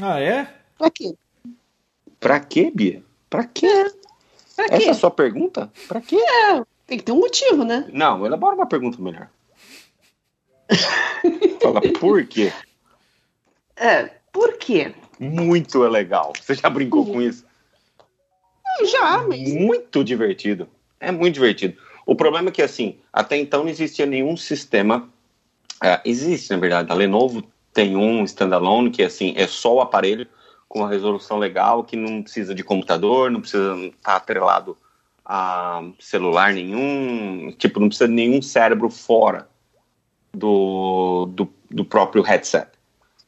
Ah, é? Pra quê? Pra quê, Bia? Pra quê? Pra Essa quê? é a sua pergunta? Pra quê? Tem que ter um motivo, né? Não, elabora uma pergunta melhor. Fala por quê? É, por quê? Muito é legal. Você já brincou com isso? Já, mas. Muito divertido. É muito divertido. O problema é que, assim, até então não existia nenhum sistema. é, existe, na verdade. A Lenovo tem um standalone que, assim, é só o aparelho com uma resolução legal, que não precisa de computador, não precisa estar atrelado a celular nenhum, tipo, não precisa de nenhum cérebro fora do, do, do próprio headset.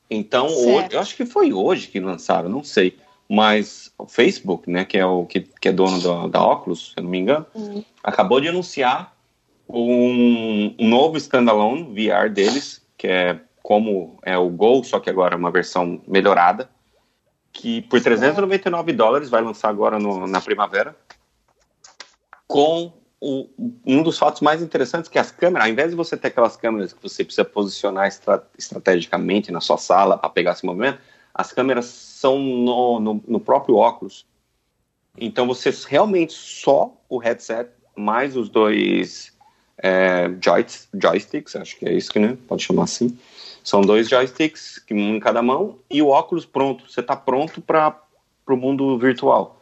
Então, hoje, eu acho que foi hoje que lançaram, não sei. Mas o Facebook, né, que é o que, que é dono da, da Oculus, se eu não me engano, Hum. acabou de anunciar um, um novo standalone VR deles, que é como é o Go, só que agora é uma versão melhorada, que por 399 dólares vai lançar agora no- na primavera, com o- um dos fatos mais interessantes que as câmeras, ao invés de você ter aquelas câmeras que você precisa posicionar estra- estrategicamente na sua sala para pegar esse movimento, as câmeras são no, no, no próprio óculos. Então você realmente só o headset mais os dois é, joys- joysticks, acho que é isso que né, pode chamar assim. São dois joysticks, um em cada mão, e o óculos pronto. Você está pronto para o mundo virtual.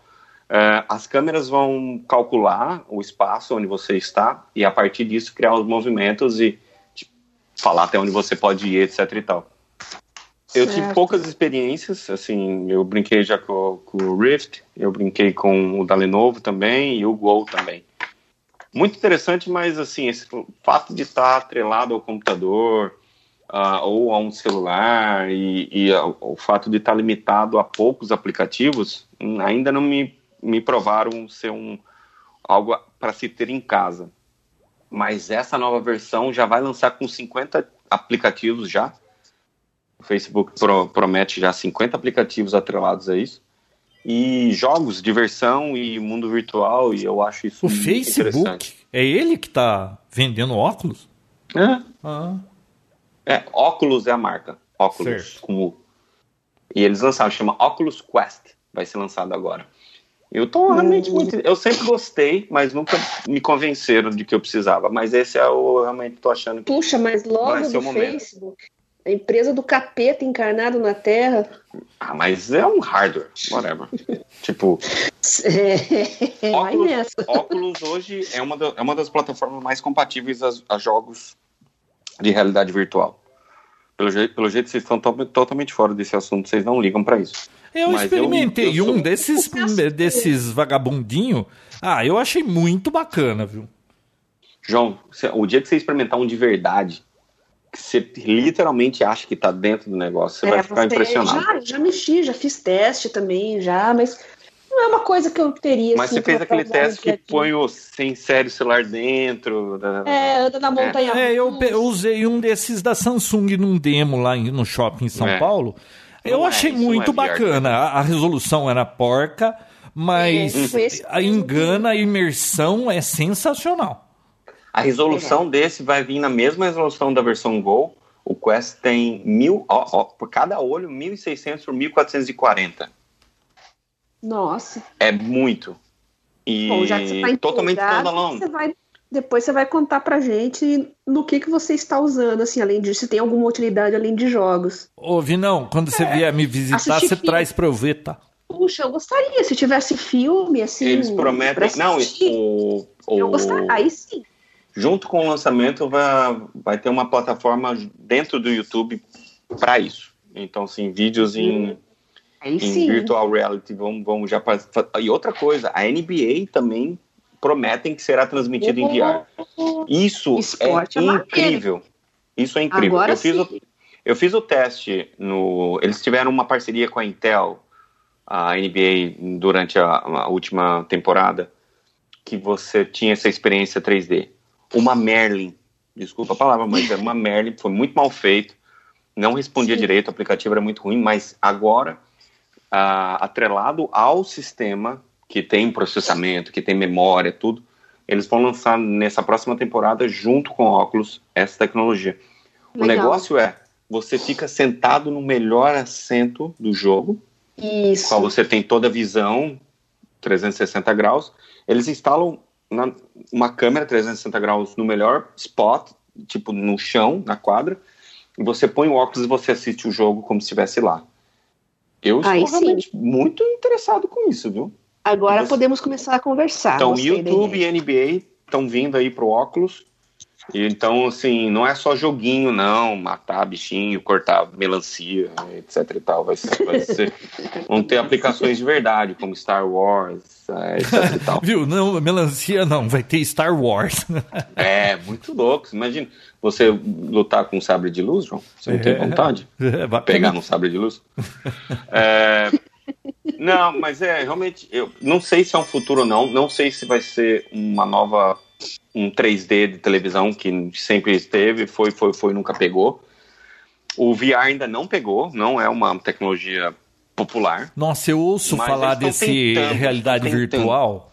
É, as câmeras vão calcular o espaço onde você está e a partir disso criar os movimentos e tipo, falar até onde você pode ir, etc e tal. Eu tive poucas experiências, assim, eu brinquei já com, com o Rift, eu brinquei com o da Lenovo também e o Go também. Muito interessante, mas assim, esse fato de estar atrelado ao computador ah, ou a um celular e, e a- o fato de estar limitado a poucos aplicativos hum, ainda não me, me provaram ser um, algo para se ter em casa. Mas essa nova versão já vai lançar com 50 aplicativos já. O Facebook pro- promete já 50 aplicativos atrelados a isso. E jogos, diversão e mundo virtual, e eu acho isso O muito Facebook interessante. é ele que tá vendendo óculos? É, Ah, É, Oculus é a marca. Oculus. Certo. Com U. E eles lançaram, chama Oculus Quest. Vai ser lançado agora. Eu tô realmente muito. Eu sempre gostei, mas nunca me convenceram de que eu precisava. Mas esse é o eu realmente tô achando que. Puxa, mas logo ser o do momento. Facebook. A empresa do capeta encarnado na Terra. Ah, mas é um hardware. Whatever. tipo, É, nessa. Oculus hoje é uma, da- é uma das plataformas mais compatíveis a, a jogos de realidade virtual. Pelo, jeito, pelo jeito, vocês estão to- totalmente fora desse assunto, vocês não ligam para isso. Eu Mas experimentei eu- eu sou- um desses, desses vagabundinho. Ah, eu achei muito bacana, viu? João, o dia que você experimentar um de verdade, que você literalmente acha que tá dentro do negócio, você É, vai ficar você- impressionado. Já, já mexi, já fiz teste também, já, mas não é uma coisa que eu teria. Mas assim, você fez aquele teste que põe o sem série celular dentro. da- É, anda na montanha. É, eu, pe- eu usei um desses da Samsung num demo lá no shopping em São É. Paulo. Eu é, achei é muito VR. bacana. A, a resolução era porca, mas É, esse a engana, a imersão é sensacional. A resolução desse vai vir na mesma resolução da versão Go. O Quest tem mil, ó, ó, por cada olho, 1.600 por 1.440. Nossa. É muito. E Bom, já que você tá totalmente standalone. você vai, depois você vai contar pra gente no que, que você está usando, assim, além disso, se tem alguma utilidade além de jogos. Ô, Vinão, quando você vier me visitar, você filme. traz pra eu ver, tá? Puxa, eu gostaria, se tivesse filme, assim. Eles prometem. Não, assistir, o, o, eu gostaria. Aí sim. junto com o lançamento vai, vai ter uma plataforma dentro do YouTube para isso. Então, sim, vídeos em, Aí em sim. virtual reality vão, vão já pra- E outra coisa, a NBA também prometem que será transmitido em VR. Isso Esporte é é maneiro. incrível. Isso é incrível. Agora eu, fiz sim. o, eu fiz o teste no. Eles tiveram uma parceria com a Intel, a NBA, durante a, a última temporada, que você tinha essa experiência 3D. Uma Merlin, desculpa a palavra, mas era uma Merlin, foi muito mal feito, não respondia Sim. direito, o aplicativo era muito ruim, mas agora, ah, atrelado ao sistema que tem processamento, que tem memória, tudo, eles vão lançar nessa próxima temporada, junto com o óculos, essa tecnologia. O Legal. negócio é, você fica sentado no melhor assento do jogo, Isso. qual você tem toda a visão 360 graus. Eles instalam na- uma câmera 360 graus no melhor spot, tipo no chão, na quadra, e você põe o óculos e você assiste o jogo como se estivesse lá. Eu estou sim. realmente muito interessado com isso, viu? Agora Você- podemos começar a conversar. Então, YouTube e NBA estão vindo aí pro óculos. E então, assim, não é só joguinho, não, matar bichinho, cortar melancia, etc e tal. Vai ser, vai ser- vão ter aplicações de verdade, como Star Wars, é, etc e tal. Viu? Não, melancia não, vai ter Star Wars. É, muito louco. Imagina você lutar com um sabre de luz, João. Você não tem É. vontade? É, pegar no sabre de luz. É, não, mas é realmente, eu não sei se é um futuro ou não, não sei se vai ser uma nova, um 3D de televisão que sempre esteve, foi, foi, foi, nunca pegou. O VR ainda não pegou, não é uma tecnologia popular. Nossa, eu ouço falar desse tentando, realidade tentando. virtual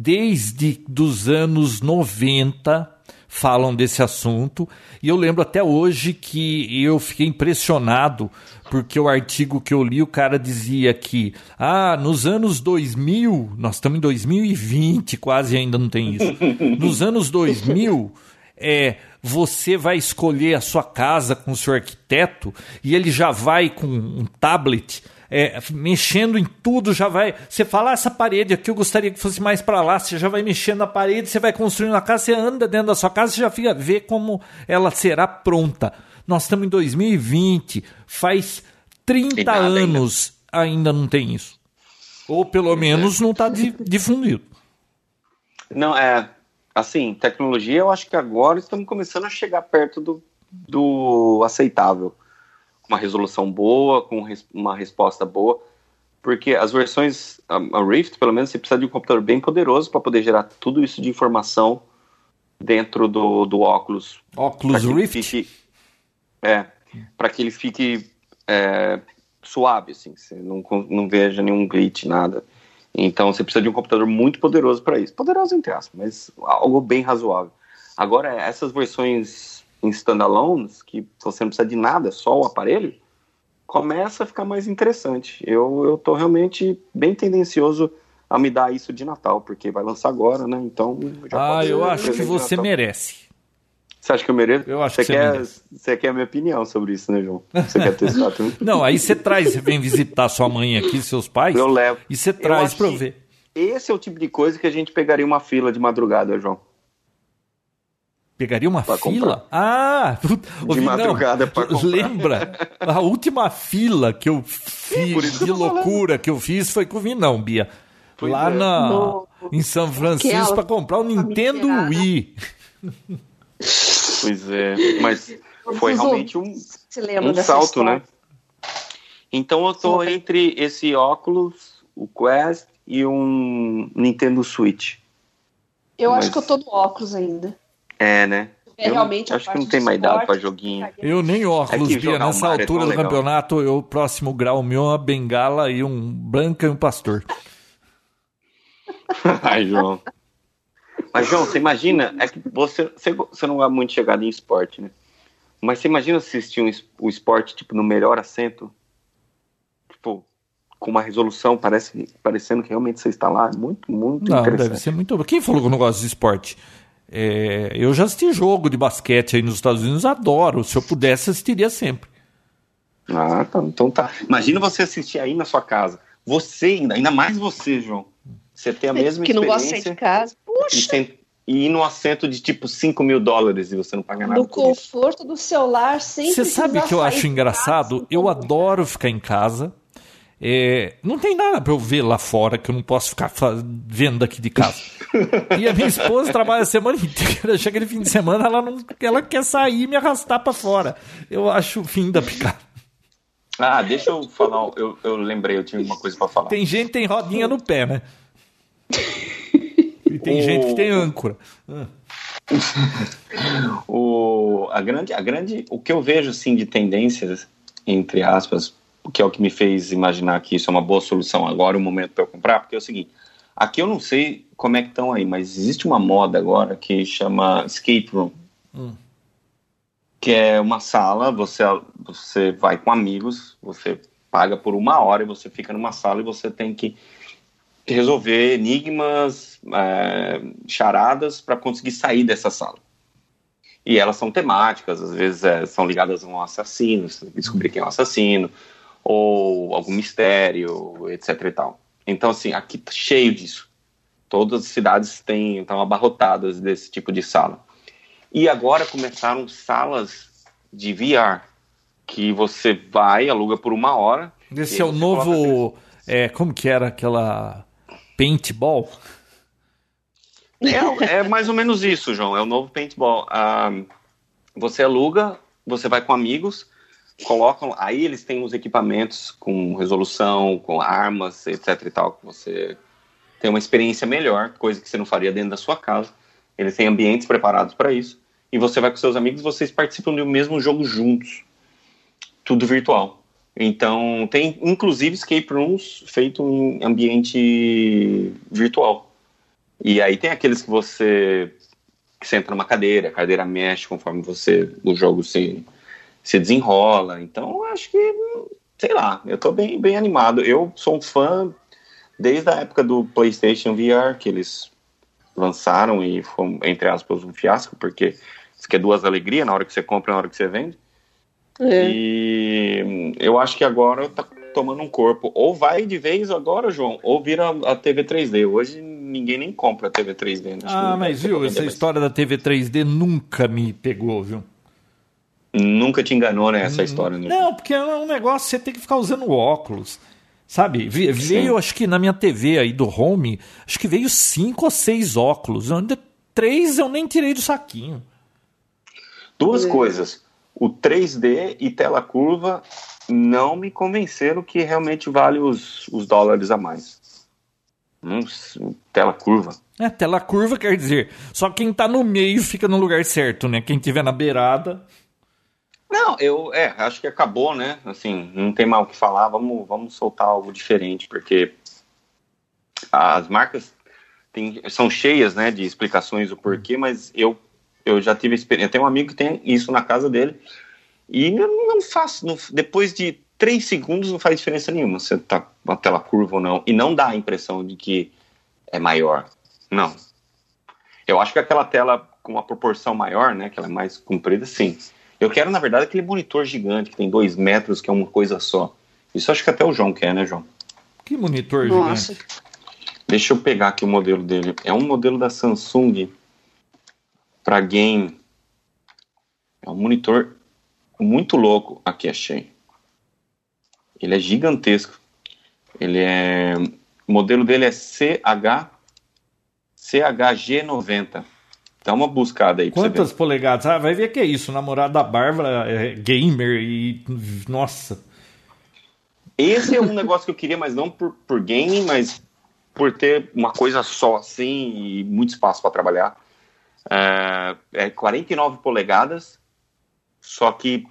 desde dos anos 90 falam desse assunto. E eu lembro até hoje que eu fiquei impressionado porque o artigo que eu li o cara dizia que ah nos anos 2000 nós estamos em 2020 quase ainda não tem isso. Nos anos 2000 é, você vai escolher a sua casa com o seu arquiteto e ele já vai com um tablet é, mexendo em tudo, já vai. Você fala, ah, essa parede aqui eu gostaria que fosse mais para lá, você já vai mexendo na parede, você vai construindo a casa, você anda dentro da sua casa, você já fica vê como ela será pronta. Nós estamos em 2020, faz 30 nada ainda. anos ainda. não tem isso. Ou pelo menos não está difundido. Não, é. Assim, tecnologia, eu acho que agora estamos começando a chegar perto do, do aceitável. Uma resolução boa, com res- uma resposta boa. Porque as versões, a, a Rift, pelo menos, você precisa de um computador bem poderoso para poder gerar tudo isso de informação dentro do, do óculos. ele Rift. fique- é, para que ele fique é, suave, assim, você não, não veja nenhum glitch, nada. Então você precisa de um computador muito poderoso para isso. Poderoso entre aspas, mas algo bem razoável. Agora, essas versões em standalones, que você não precisa de nada, só o aparelho, começa a ficar mais interessante. Eu, eu tô realmente bem tendencioso a me dar isso de Natal, porque vai lançar agora, né? Então. já Ah, eu acho que você merece. Você acha que eu mereço? Eu acho você que você quer, merece. Você quer a minha opinião sobre isso, né, João? Você quer testar também? Não, aí você traz, você vem visitar sua mãe aqui, seus pais, Eu levo. e você traz eu que ver. Esse é o tipo de coisa que a gente pegaria uma fila de madrugada, João. Pegaria uma Pra fila? Ah! ô, Vinão, madrugada pra comprar. Lembra? A última fila que eu fiz, que de loucura que eu fiz foi com o Vinão, Bia. Pois Lá é. na, No- em São Francisco para comprar o Nintendo. Wii. Pois é, mas foi realmente um, um salto, né? Então eu tô Sim. entre esse óculos, o Quest e um Nintendo Switch. Eu Mas- acho que eu tô no óculos ainda. É, né? É Eu realmente acho que não tem mais idade pra joguinho. Eu nem óculos, É Bia. Nessa é altura tão do legal. campeonato, eu, o próximo grau meu é uma bengala e um branca e um pastor. Ai, João. Mas, João, você imagina, é que você, você, você não é muito chegado em esporte, né? Mas você imagina assistir um, o esporte, tipo, no melhor assento? Tipo, com uma resolução, parece, parecendo que realmente você está lá. Muito, muito Não, interessante. deve ser muito. Quem falou que eu não gosto de esporte? É, eu já assisti jogo de basquete aí nos Estados Unidos, adoro. Se eu pudesse, assistiria sempre. Ah, tá, então tá. Imagina você assistir aí na sua casa. Você ainda, ainda mais você, João. Você tem a mesma que não gosta de sair experiência de casa. e, Puxa, e ir no assento de tipo 5 mil dólares e você não paga nada no conforto do celular, sem Você sabe que eu acho engraçado? casa, Eu adoro ficar em casa. É, não tem nada pra eu ver lá fora que eu não posso ficar vendo aqui de casa. e a minha esposa trabalha a semana inteira. Chega de fim de semana, ela, não, ela quer sair e me arrastar pra fora. Eu acho o fim da picada. Ah, deixa eu falar. Eu, eu lembrei, eu tinha uma coisa pra falar. Tem gente que tem rodinha no pé, né? E tem O- gente que tem âncora. O, a grande, a grande, o que eu vejo assim de tendências, entre aspas, que é o que me fez imaginar que isso é uma boa solução agora, o momento para eu comprar, porque é o seguinte: Aqui eu não sei como é que estão aí, mas existe uma moda agora que chama escape room. Hum. Que é uma sala, você, você vai com amigos, você paga por uma hora e você fica numa sala e você tem que resolver enigmas, é, charadas para conseguir sair dessa sala. E elas são temáticas, às vezes é, são ligadas a um assassino, descobrir quem é o assassino, ou algum mistério, etc e tal. Então, assim, aqui tá cheio disso. Todas as cidades têm, estão abarrotadas desse tipo de sala. E agora começaram salas de VR, que você vai, aluga por uma hora. Esse é o novo. É, como que era aquela. Paintball? É, é, mais ou menos isso, João. É o novo paintball. Ah, você aluga, você vai com amigos, colocam. Aí eles têm os equipamentos com resolução, com armas, etc e tal, que você tem uma experiência melhor, coisa que você não faria dentro da sua casa. Eles têm ambientes preparados para isso. E você vai com seus amigos, vocês participam do mesmo jogo juntos. Tudo virtual. Então, tem inclusive escape rooms feito em ambiente virtual. E aí tem aqueles que você que você entra numa cadeira, a cadeira mexe conforme você o jogo se, se desenrola. Então, acho que sei lá, eu tô bem bem animado. Eu sou um fã desde a época do PlayStation VR que eles lançaram e foi entre aspas um fiasco, porque isso que é duas alegrias na hora que você compra e na hora que você vende. É. E eu acho que agora tá tomando um corpo. Ou vai de vez agora, João, ou vira a TV 3D. Hoje ninguém nem compra a TV 3D. Né? Ah, mas viu, essa mais. história da TV 3D nunca me pegou, viu? Nunca te enganou nessa né, história, né? Não, porque é um negócio você tem que ficar usando óculos. Sabe? Veio, Sim. acho que na minha TV aí do home, acho que veio cinco ou seis óculos. Três eu nem tirei do saquinho. Duas é. coisas. O 3D e tela curva não me convenceram que realmente vale os, os dólares a mais. Hum, tela curva. É, tela curva quer dizer, só quem tá no meio fica no lugar certo, né? Quem tiver na beirada. Não, eu é, acho que acabou, né? Assim, não tem mal o que falar, vamos, vamos soltar algo diferente, porque as marcas tem, são cheias, né, de explicações do porquê, mas eu eu já tive experiência. Eu tenho um amigo que tem isso na casa dele. E não faço. Não, depois de três segundos não faz diferença nenhuma se tá com a tela curva ou não. E não dá a impressão de que é maior. Não. Eu acho que aquela tela com uma proporção maior, né? Que ela é mais comprida, sim. Eu quero, na verdade, aquele monitor gigante que tem dois metros, que é uma coisa só. Isso acho que até o João quer, né, João? Que monitor Nossa. gigante? Deixa eu pegar aqui o modelo dele. É um modelo da Samsung para game. É um monitor muito louco. Aqui achei. Ele é gigantesco. Ele é. O modelo dele é CH CHG90. Dá uma buscada aí. Quantas polegadas? Ah, vai ver que é isso. namorado da Bárbara é gamer e. Nossa. Esse é um negócio que eu queria, mas não por, por game, mas por ter uma coisa só assim e muito espaço para trabalhar. É, é 49 polegadas, só que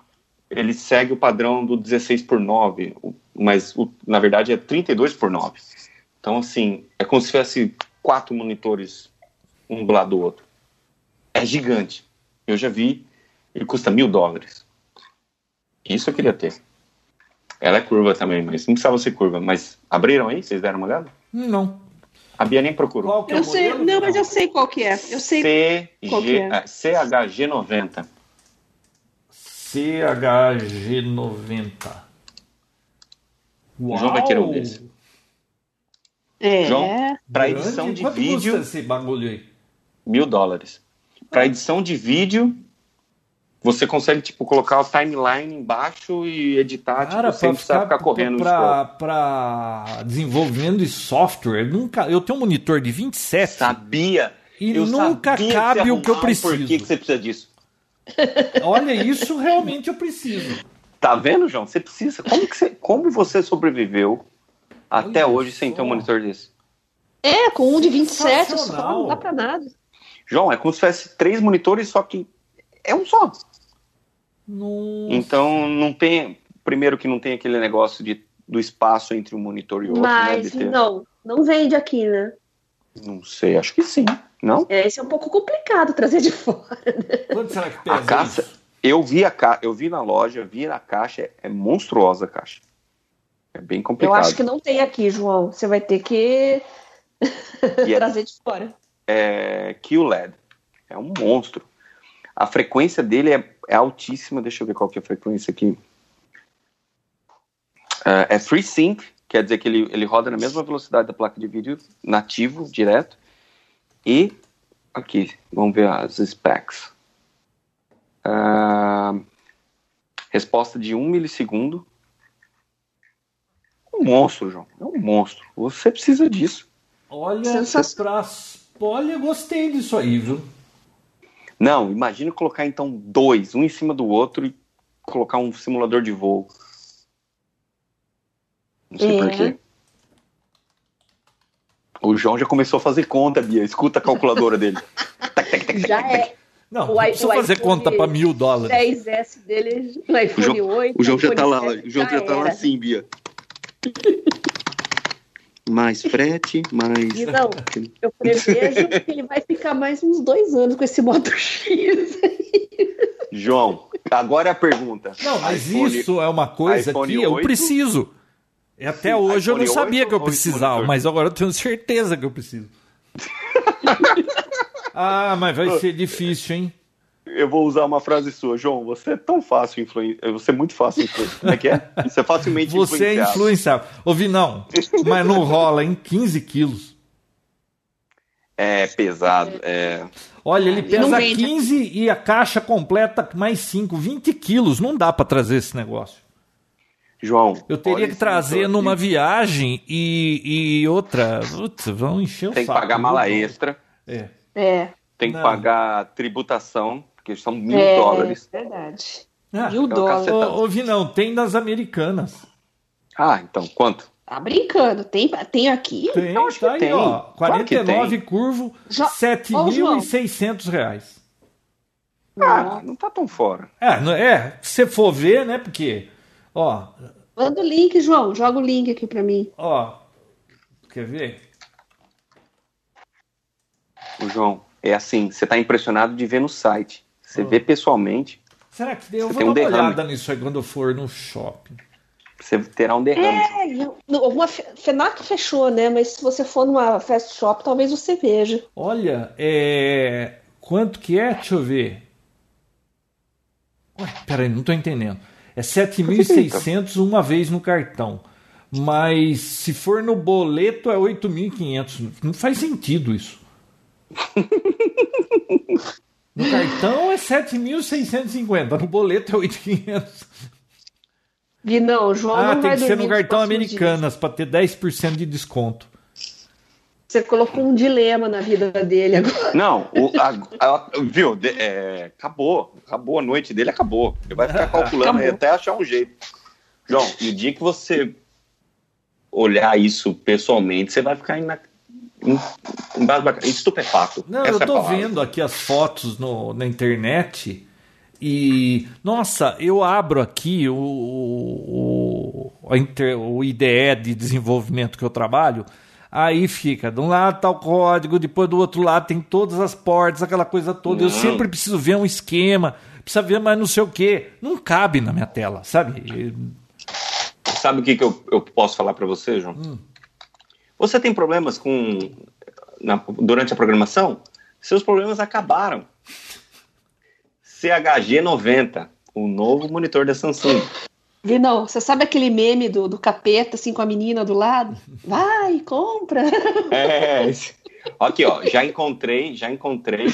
ele segue o padrão do 16 por 9, mas na verdade é 32 por 9. Então, assim, é como se tivesse quatro monitores um do lado do outro. É gigante. Eu já vi, ele custa mil dólares. Isso eu queria ter. Ela é curva também, mas não precisava ser curva. Mas abriram aí? Vocês deram uma olhada? Não. A Bia nem procurou. Qual que é eu sei, modelo? não, mas eu sei qual que é. Eu sei CG, qual que é. CHG90. CHG90. Uau. O João vai querer um desse. É. João, para edição de Quanto vídeo. Custa esse bagulho aí? Mil dólares. Para edição de vídeo, você consegue tipo colocar o timeline embaixo e editar Cara, tipo, sem precisar ficar correndo pra, para desenvolvimento de software nunca eu tenho um monitor de 27 sabia? e nunca cabe o que eu preciso por que, que você precisa disso. Olha isso realmente eu preciso. Tá vendo João? Você precisa. Como que você como você sobreviveu até olha hoje só. sem ter um monitor desse? É com um de 27 só não dá pra nada João é como se tivesse três monitores só que é um só nossa. Então não tem. Primeiro que não tem aquele negócio de, do espaço entre um monitor e outro. Mas né, não, não vende aqui, né? Não sei, acho que sim. Não? É, esse é um pouco complicado trazer de fora. Né? Quanto será que pesa A caixa, isso? eu vi a ca... eu vi na loja, vi na caixa, é, é monstruosa a caixa. É bem Eu complicado. acho que não tem aqui, João. Você vai ter que E é- trazer de fora. É QLED. É um monstro. A frequência dele é, é altíssima. Deixa eu ver qual que é a frequência aqui. É, é FreeSync, quer dizer que ele, ele roda na mesma velocidade da placa de vídeo nativo, direto. E aqui, vamos ver as specs. Ah, resposta de 1 milissegundo. Um monstro, João. É um monstro. Você precisa disso. Olha, Sensacional. pra... Olha, gostei disso aí, viu? Não, imagine colocar então dois, um em cima do outro e colocar um simulador de voo. Não sei É. por quê. O João já começou a fazer conta, Bia. Escuta a calculadora dele. Tac, tac, tac, Já é. Não, O não precisa o fazer iPhone conta para mil dólares. 10S dele no iPhone O João- 8. O João já tá lá, 7, o João já tá lá assim, Bia. Mais frete, mais. E não, eu prevejo que ele vai ficar mais uns dois anos com esse Moto X. João, agora é a pergunta. Não, mas iPhone- isso é uma coisa que eu 8? preciso. E até Sim, hoje eu não sabia 8 que eu precisava, mas agora eu tenho certeza que eu preciso. ah, mas vai ser difícil, hein? Eu vou usar uma frase sua, João. Você é tão fácil influenciar. Você é muito fácil influenciar. Como é que é? Você é facilmente Você é influenciável. Ouvi, não, mas não rola, hein? 15 quilos. É pesado. É... Olha, ele pesa vende. 15 e a caixa completa mais 5, 20 quilos. Não dá para trazer esse negócio. João. Eu teria que trazer numa aqui. viagem e, e outra. Putz, vão encher o Tem que saco. pagar mala extra, É. É, tem que Não. pagar tributação, que são mil é dólares. verdade. Ah, Mil uma dólares. Ô, ô, Vinão, tem das americanas. Ah, então, quanto? Tá brincando? Tem, tem aqui? Tem, Eu acho tá que aí, tem. ó. Claro que 49 curvo, Já- Ô, 7.600 reais. Ah, não tá tão fora. É, não- é, se você for ver, né? Porque, ó, Manda o link, João. Joga o link aqui pra mim. ó. Quer ver? O João, é assim, você tá impressionado de ver no site. Você vê pessoalmente, Será que eu Você vou tem dar um uma derrame. olhada nisso aí quando eu for no shopping? você terá um derrame. É, alguma fe- FENAC fechou, né? Mas se você for numa fast shop, talvez você veja. Olha, é. Quanto que é? Deixa eu ver. Ué, peraí, não tô entendendo. É 7.600 uma vez no cartão. Mas se for no boleto é 8.500. Não faz sentido isso. No cartão é 7.650. No boleto é 8.500. Vi, não, o João Ah, não tem vai que ser no cartão. Americanas para ter 10% de desconto. Você colocou um dilema na vida dele agora. Não, o, a- a- viu? de- é, acabou. Acabou a noite dele, acabou. Ele vai ficar calculando Acabou. aí até achar um jeito. João, e o dia que você olhar isso pessoalmente, você vai ficar ina- em- embasbaca- estupefato. Não, Essa eu é tô palavra. vendo aqui as fotos no, na internet e, nossa, eu abro aqui o, o, inter- o IDE de desenvolvimento que eu trabalho, aí fica, de um lado tá o código, depois do outro lado tem todas as portas, aquela coisa toda. Eu Não. sempre preciso ver um esquema, precisa ver mais não sei o que. Não cabe na minha tela, sabe? Sabe o que, que eu, eu posso falar para você, João? Hum. Você tem problemas com na- durante a programação? Seus problemas acabaram. CHG 90, o novo monitor da Samsung. Vi, não, você sabe aquele meme do, do capeta, assim, com a menina do lado? Vai, compra. É, aqui ó, já encontrei, já encontrei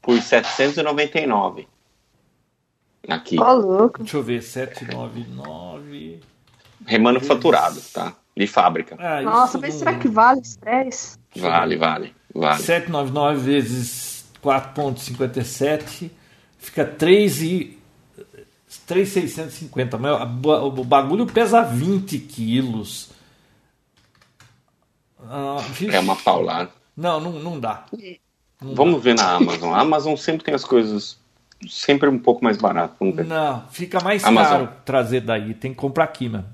por 799. Aqui, Ó, louco. Deixa eu ver, 799. remanufaturado, tá? De fábrica. Ah, Nossa, mas não- será que vale esse estresse? Vale, vale, vale. 799 vezes 4,57 fica 3 e 3,650. Mas O bagulho pesa 20 quilos. Ah. É uma paulada. Não, não, não dá. Não Vamos ver na Amazon. A Amazon sempre tem as coisas sempre um pouco mais barato. Vamos dá. ver. Não, fica mais Amazon. caro trazer daí. Tem que comprar aqui, mano.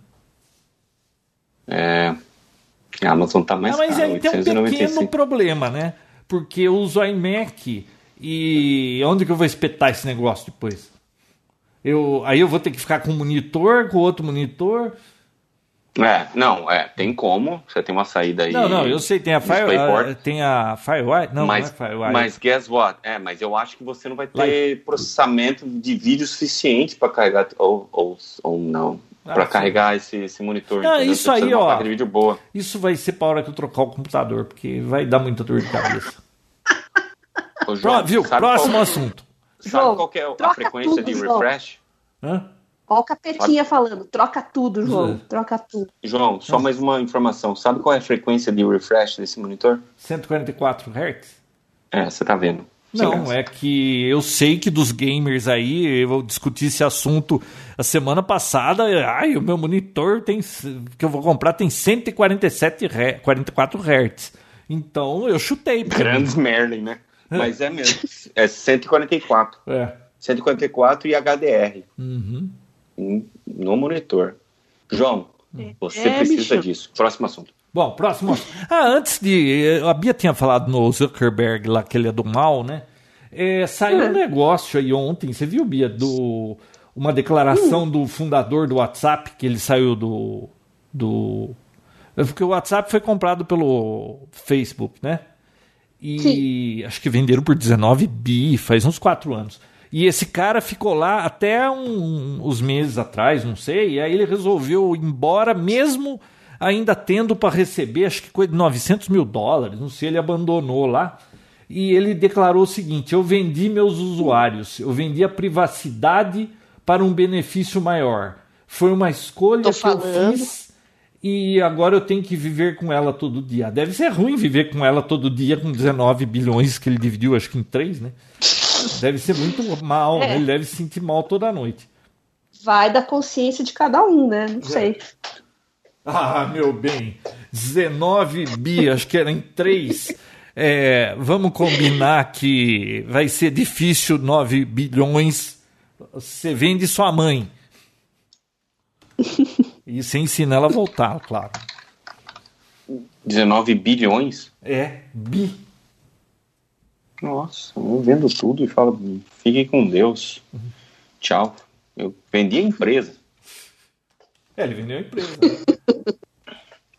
É, A Amazon tá mais Ah, mas caro, aí tem um pequeno 895. problema, né? Porque eu uso iMac e onde que eu vou espetar esse negócio depois? Eu, aí eu vou ter que ficar com um monitor, com outro monitor. É, não, é, tem como. Você tem uma saída aí. Não, não, eu sei, tem a Fire, DisplayPort. a- tem a Firewire, não, mas, não é Firewire. mas guess what? É, mas eu acho que você não vai ter processamento de vídeo suficiente para carregar ou, ou, ou não. Ah, para carregar esse, esse monitor. Entendeu? isso aí, ó. de vídeo boa. Isso vai ser pra hora que eu trocar o computador, porque vai dar muita dor de cabeça. Ô, João, Pro- viu? Próximo qual, assunto. Sabe João, qual que é a frequência tudo, de João. refresh? Hã? Ó o capetinha falando, troca tudo, João. Hum. Troca tudo. João, só mais uma informação. Sabe qual é a frequência de refresh desse monitor? 144 Hz? É, você tá vendo. Não, é que eu sei que dos gamers aí, eu discuti esse assunto a semana passada. Ai, o meu monitor tem que eu vou comprar tem 147 Hz, 44 Hz. Então eu chutei. Grande Merlin, né? Mas é mesmo. É 144. É. 144 e HDR Uhum. no monitor. João, você É, precisa bicho. disso. Próximo assunto. Bom, próximo. Ah, antes de. A Bia tinha falado no Zuckerberg lá que ele é do mal, né? É, saiu um negócio aí ontem, você viu, Bia, do uma declaração do fundador do WhatsApp, que ele saiu do. do porque o WhatsApp foi comprado pelo Facebook, né? E acho que venderam por 19 bi, faz uns 4 anos. E esse cara ficou lá até um- uns meses atrás, não sei, e aí ele resolveu ir embora, mesmo ainda tendo para receber, acho que coisa de 900 mil dólares, não sei, ele abandonou lá. E ele declarou o seguinte: eu vendi meus usuários, eu vendi a privacidade para um benefício maior. Foi uma escolha Tô que eu fiz e agora eu tenho que viver com ela todo dia. Deve ser ruim viver com ela todo dia com 19 bilhões que ele dividiu, acho que em três, né? Deve ser muito mal, É. né? ele deve se sentir mal toda noite. Vai da consciência de cada um, né? Não sei. Ah, meu bem, 19 bi, acho que era em três. É, vamos combinar que vai ser difícil 9 bilhões. Você vende sua mãe. E você ensina ela a voltar, claro. 19 bilhões? É, bi. Nossa, eu vendo tudo e falo, fiquem com Deus. Tchau. Eu vendi a empresa. É, ele vendeu a empresa.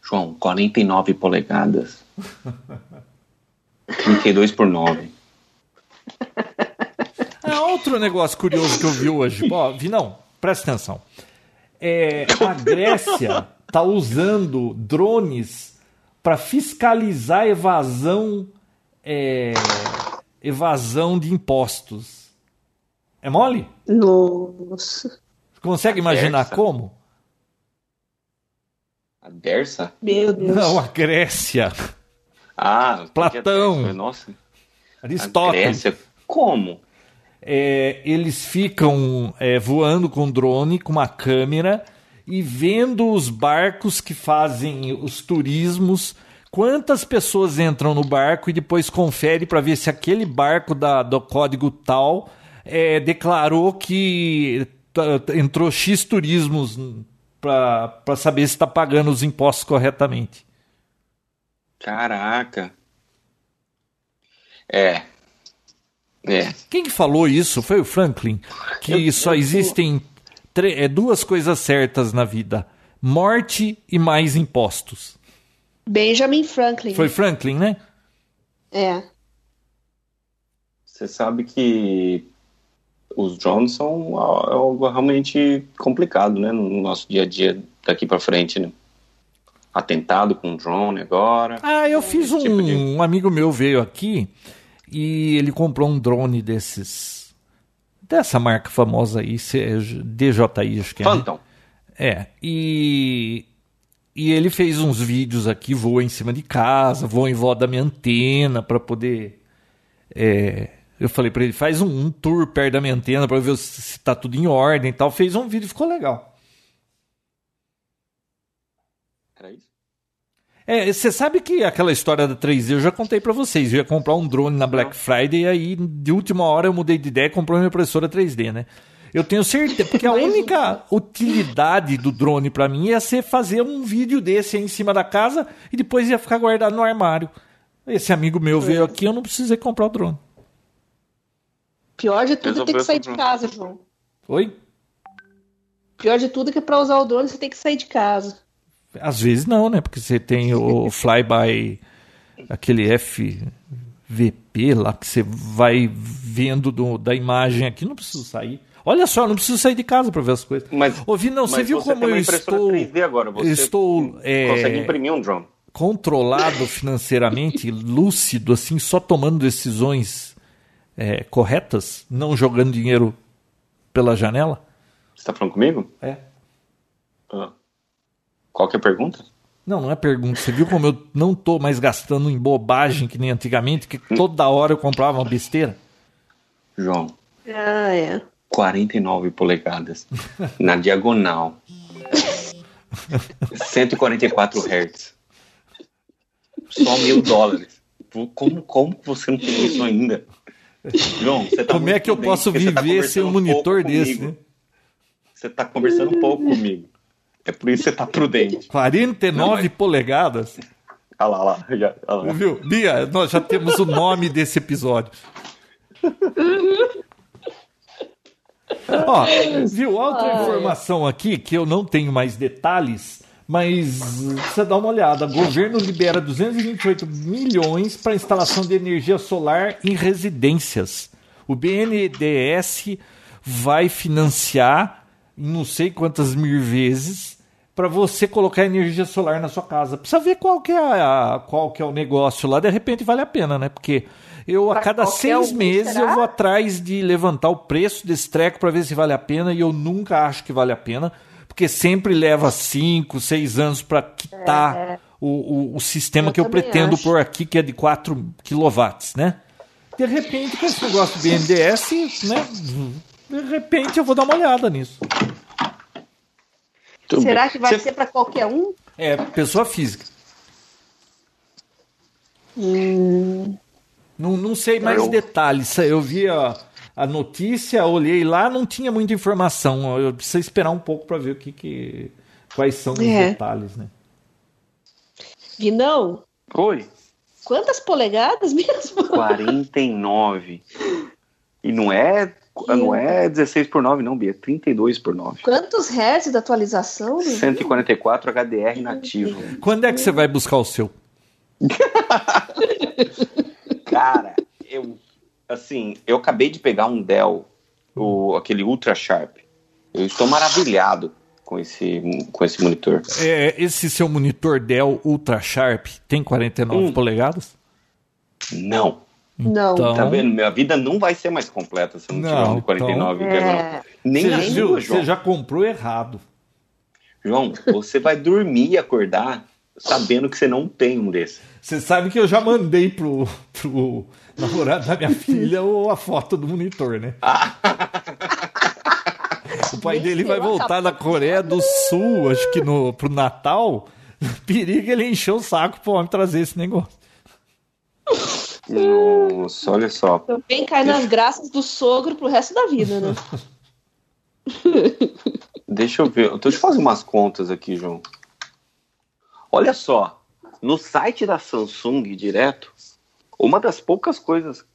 João, 49 polegadas. 32 por 9. Ah, outro negócio curioso que eu vi hoje. Ó, vi não, presta atenção. É, a Grécia está usando drones para fiscalizar evasão, é, evasão de impostos. É mole? Nossa. Consegue imaginar como? A Dersa? Meu Deus. Não, a Grécia. Ah, Platão. que é- Nossa, a Aristóteles. Grécia. Como? é, eles ficam é, voando com drone, com uma câmera e vendo os barcos que fazem os turismos. Quantas pessoas entram no barco e depois confere para ver se aquele barco da, do código tal é, declarou que entrou X turismos para saber se está pagando os impostos corretamente. Caraca. É. É. Quem que falou isso? Foi o Franklin. Que Eu- só eu- existem tre- é, duas coisas certas na vida: morte e mais impostos. Benjamin Franklin. Foi Franklin, né? É. Você sabe que os drones são al- algo realmente complicado, né? No nosso dia a dia daqui pra frente, né? Atentado com drone agora. Ah, eu fiz um. tipo de- Um amigo meu veio aqui e ele comprou um drone desses. Dessa marca famosa aí, DJI, acho que é. né? Phantom. É, e, e ele fez uns vídeos aqui, voa em cima de casa, voa em volta da minha antena para poder. é, eu falei para ele, faz um, um tour perto da minha antena para ver se, se tá tudo em ordem e tal. Fez um vídeo, ficou legal. Era isso? É, você sabe que aquela história da 3D eu já contei para vocês. Eu ia comprar um drone na Black Friday e aí de última hora eu mudei de ideia e comprei uma impressora 3D, né? Eu tenho certeza, porque a única utilidade do drone para mim ia ser fazer um vídeo desse aí em cima da casa e depois ia ficar guardado no armário. Esse amigo meu veio aqui, eu não precisei comprar o drone. Pior de tudo é ter que sair de casa, João. Oi? Pior de tudo é que pra usar o drone você tem que sair de casa. Às vezes não, né? Porque você tem o flyby, aquele FVP lá que você vai vendo do- da imagem aqui, não preciso sair. Olha só, não preciso sair de casa para ver as coisas. Mas, Ouvi, não, você viu você como eu estou, 3D agora. Você estou é, consegue imprimir um drone. controlado financeiramente, lúcido, assim, só tomando decisões é, corretas, não jogando dinheiro pela janela? Você tá falando comigo? É. Ah. Qual que é a pergunta? Não, não é pergunta. Você viu como eu não tô mais gastando em bobagem que nem antigamente, que toda hora eu comprava uma besteira? João, Ah, é. 49 polegadas. na diagonal. 144 Hz. Só mil dólares. Como, como você não tem isso ainda? João, você tá como é que eu posso tá viver sem um monitor pouco desse, né? Você tá conversando um pouco comigo. É por isso que você tá prudente. 49 Não, mas- polegadas. Olha lá, olha lá. Já, olha lá. Viu? Bia, nós já temos o nome desse episódio. Ó, viu? Outra informação aqui que eu não tenho mais detalhes, mas você dá uma olhada. O governo libera 228 milhões para instalação de energia solar em residências. O BNDES vai financiar não sei quantas mil vezes para você colocar energia solar na sua casa. Precisa ver qual que é, a, qual que é o negócio lá. De repente vale a pena, né? Porque eu a cada seis um, meses será? eu vou atrás de levantar o preço desse treco para ver se vale a pena e eu nunca acho que vale a pena, porque sempre leva cinco, seis anos para quitar o, o, o sistema É. Eu que eu pretendo acho. pôr aqui, que é de 4 kW, né? De repente, com esse negócio do BNDES, né? De repente eu vou dar uma olhada nisso. Tudo Será bem. que vai Você- ser pra qualquer um? É, pessoa física. Hum, Não, não sei mais Eu- detalhes. Eu vi a, a notícia, olhei lá, não tinha muita informação. Eu preciso esperar um pouco para ver o que, que quais são os É. detalhes, né? Vinão, Oi. quantas polegadas mesmo? 49. E não é, não é 16 por 9, não, Bia. É 32 por 9. Quantos hertz da atualização? Vinão? 144 HDR nativo. Quando é que você vai buscar o seu? Cara, eu. Assim, eu acabei de pegar um Dell, o, aquele Ultra Sharp. Eu estou maravilhado com esse, com esse monitor. É, esse seu monitor Dell Ultra Sharp tem 49 Hum. polegadas? Não. Não. Então- Tá vendo? Minha vida não vai ser mais completa se eu não, tiver Não, um de 49 então- diagonal. É. Nem Você, a sua, João. você já comprou errado. João, você vai dormir e acordar sabendo que você não tem um desse. Você sabe que eu já mandei pro, pro namorado da minha filha o- a foto do monitor, né? o pai dele vai voltar da Coreia do Sul, acho que no, pro Natal. Perigo ele encher o saco pro homem trazer esse negócio. Nossa, olha só. Também cai nas graças do sogro pro resto da vida, né? Deixa eu ver. Deixa eu fazer umas contas aqui, João. Olha só. No site da Samsung direto, uma das poucas coisas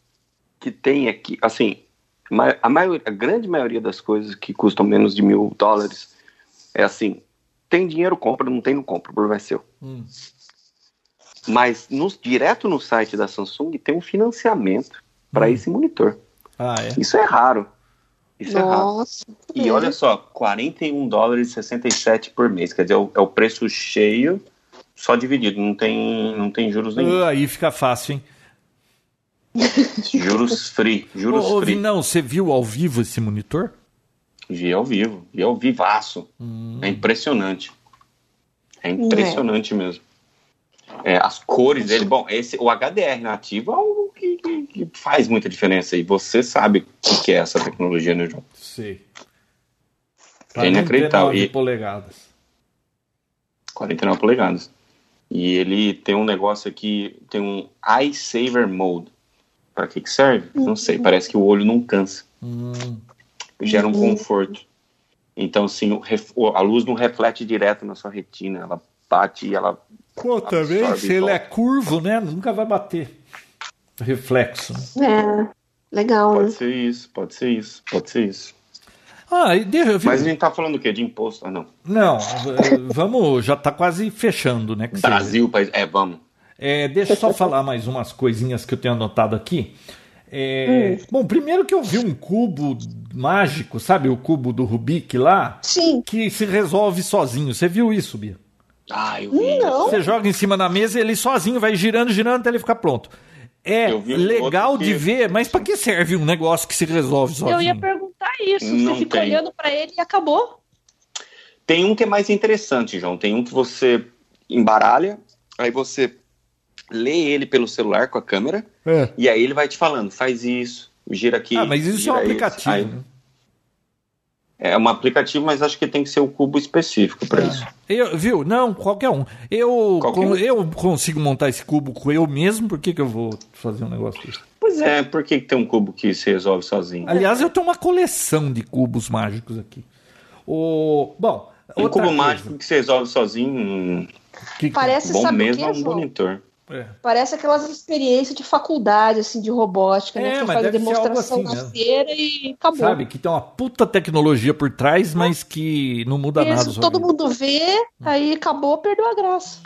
que tem aqui, assim, ma- a, maioria, a grande maioria das coisas que custam menos de mil dólares é assim: tem dinheiro, compra, não tem, não compra, o problema é seu. Hum. Mas no- direto no site da Samsung tem um financiamento para Hum. esse monitor. Ah, é. Isso é raro. Isso é raro. Nossa. E É. olha só, 41 dólares e 67 por mês. Quer dizer, é o, é o preço cheio, só dividido. Não tem, não tem juros nenhum. Ah, Aí fica fácil, hein? Juros free. Juros Ô, ô, free. Vinão, você viu ao vivo esse monitor? Vi ao vivo. Vi ao vivaço. Hum. É impressionante. É impressionante mesmo. É, as cores dele. Bom, esse, o HDR nativo é algo que, que- que faz muita diferença. E você sabe o que é essa tecnologia, né, João? Sei. É inacreditável. 49 E- polegadas. 49 polegadas. E ele tem um negócio aqui, tem um Eye Saver Mode. Para que que serve? Não sei, parece que o olho não cansa. Hum. gera um conforto. Então, assim, o- a luz não reflete direto na sua retina, ela bate e ela. Pô, também, se ele é curvo, né? Nunca vai bater. Reflexo. É, legal, Pode né? ser isso, pode ser isso, pode ser isso. Ah, e deixa eu ver. Mas a gente tá falando o quê? De imposto? Ah, não. Não, eh, vamos, já tá quase fechando, né? Brasil, país. É, vamos. É, deixa eu só falar mais umas coisinhas que eu tenho anotado aqui. É, Bom, primeiro que eu vi um cubo mágico, sabe o cubo do Rubik lá, Sim. que se resolve sozinho. Você viu isso, Bia? Ah, eu vi. Não. Você joga em cima da mesa e ele sozinho vai girando, girando até ele ficar pronto. É Eu vi legal de que- ver, mas pra que serve um negócio que se resolve sozinho? Eu ia perguntar isso. Não você fica tem. olhando pra ele e acabou. Tem um que é mais interessante, João. Tem um que você embaralha, aí você lê ele pelo celular com a câmera, É. e aí ele vai te falando, faz isso, gira aqui. Ah, mas isso é um aplicativo. Aí- né? é um aplicativo, mas acho que tem que ser o cubo específico para isso. Eu, viu? Não, qualquer um. Eu, Qualquer com- um. eu consigo montar esse cubo com eu mesmo, por que, que eu vou fazer um negócio desse? Pois é, por que, que tem um cubo que se resolve sozinho? Aliás, eu tenho uma coleção de cubos mágicos aqui. O, bom, Um cubo coisa. mágico que se resolve sozinho, um Que- que- Parece, bom mesmo o é que, um João? monitor. É. Parece aquelas experiências de faculdade, assim, de robótica, É, né? Que mas faz demonstração assim na mesmo. feira e acabou. Sabe, que tem uma puta tecnologia por trás, mas que não muda nada. Isso, sua todo mundo vê, aí acabou, perdeu a graça.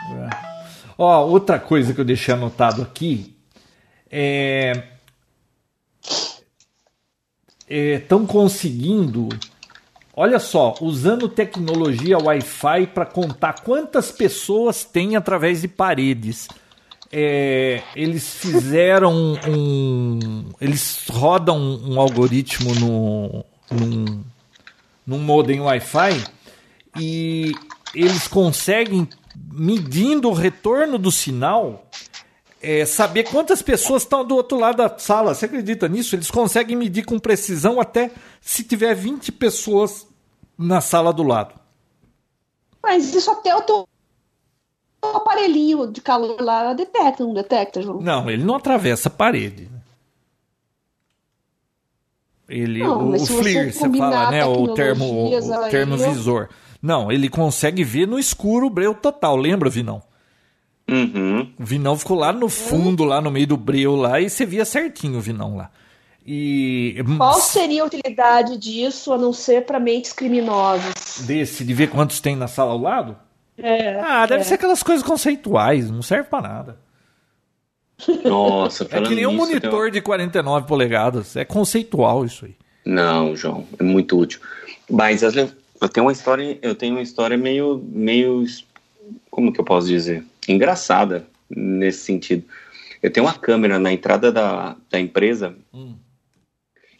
Ó, outra coisa que eu deixei anotado aqui é. Estão conseguindo. Olha só, usando tecnologia Wi-Fi para contar quantas pessoas tem através de paredes. É, eles fizeram um. Eles rodam um algoritmo no, num, num modem Wi-Fi e eles conseguem, medindo o retorno do sinal, é, saber quantas pessoas estão do outro lado da sala. Você acredita nisso? Eles conseguem medir com precisão até se tiver 20 pessoas na sala do lado. Mas isso até o teu aparelhinho de calor lá detecta, não detecta, João? Não, ele não atravessa a parede. Ele, Não, o, você FLIR, você combinar fala, né? O termo, o aí, termo eu- visor. Não, ele consegue ver no escuro o breu total. Lembra, Vinão? Uhum. O Vinão ficou lá no fundo, lá no meio do breu lá, e você via certinho o Vinão lá. E Qual seria a utilidade disso a não ser para mentes criminosas? desse de ver quantos tem na sala ao lado? É, Ah, deve é. ser aquelas coisas conceituais, não serve pra nada. Nossa, É que nem um monitor de 49 polegadas, é conceitual isso aí. Não, João, é muito útil. Mas eu tenho uma história, eu tenho uma história meio, meio, como que eu posso dizer, engraçada nesse sentido. Eu tenho uma câmera na entrada da, da empresa Hum.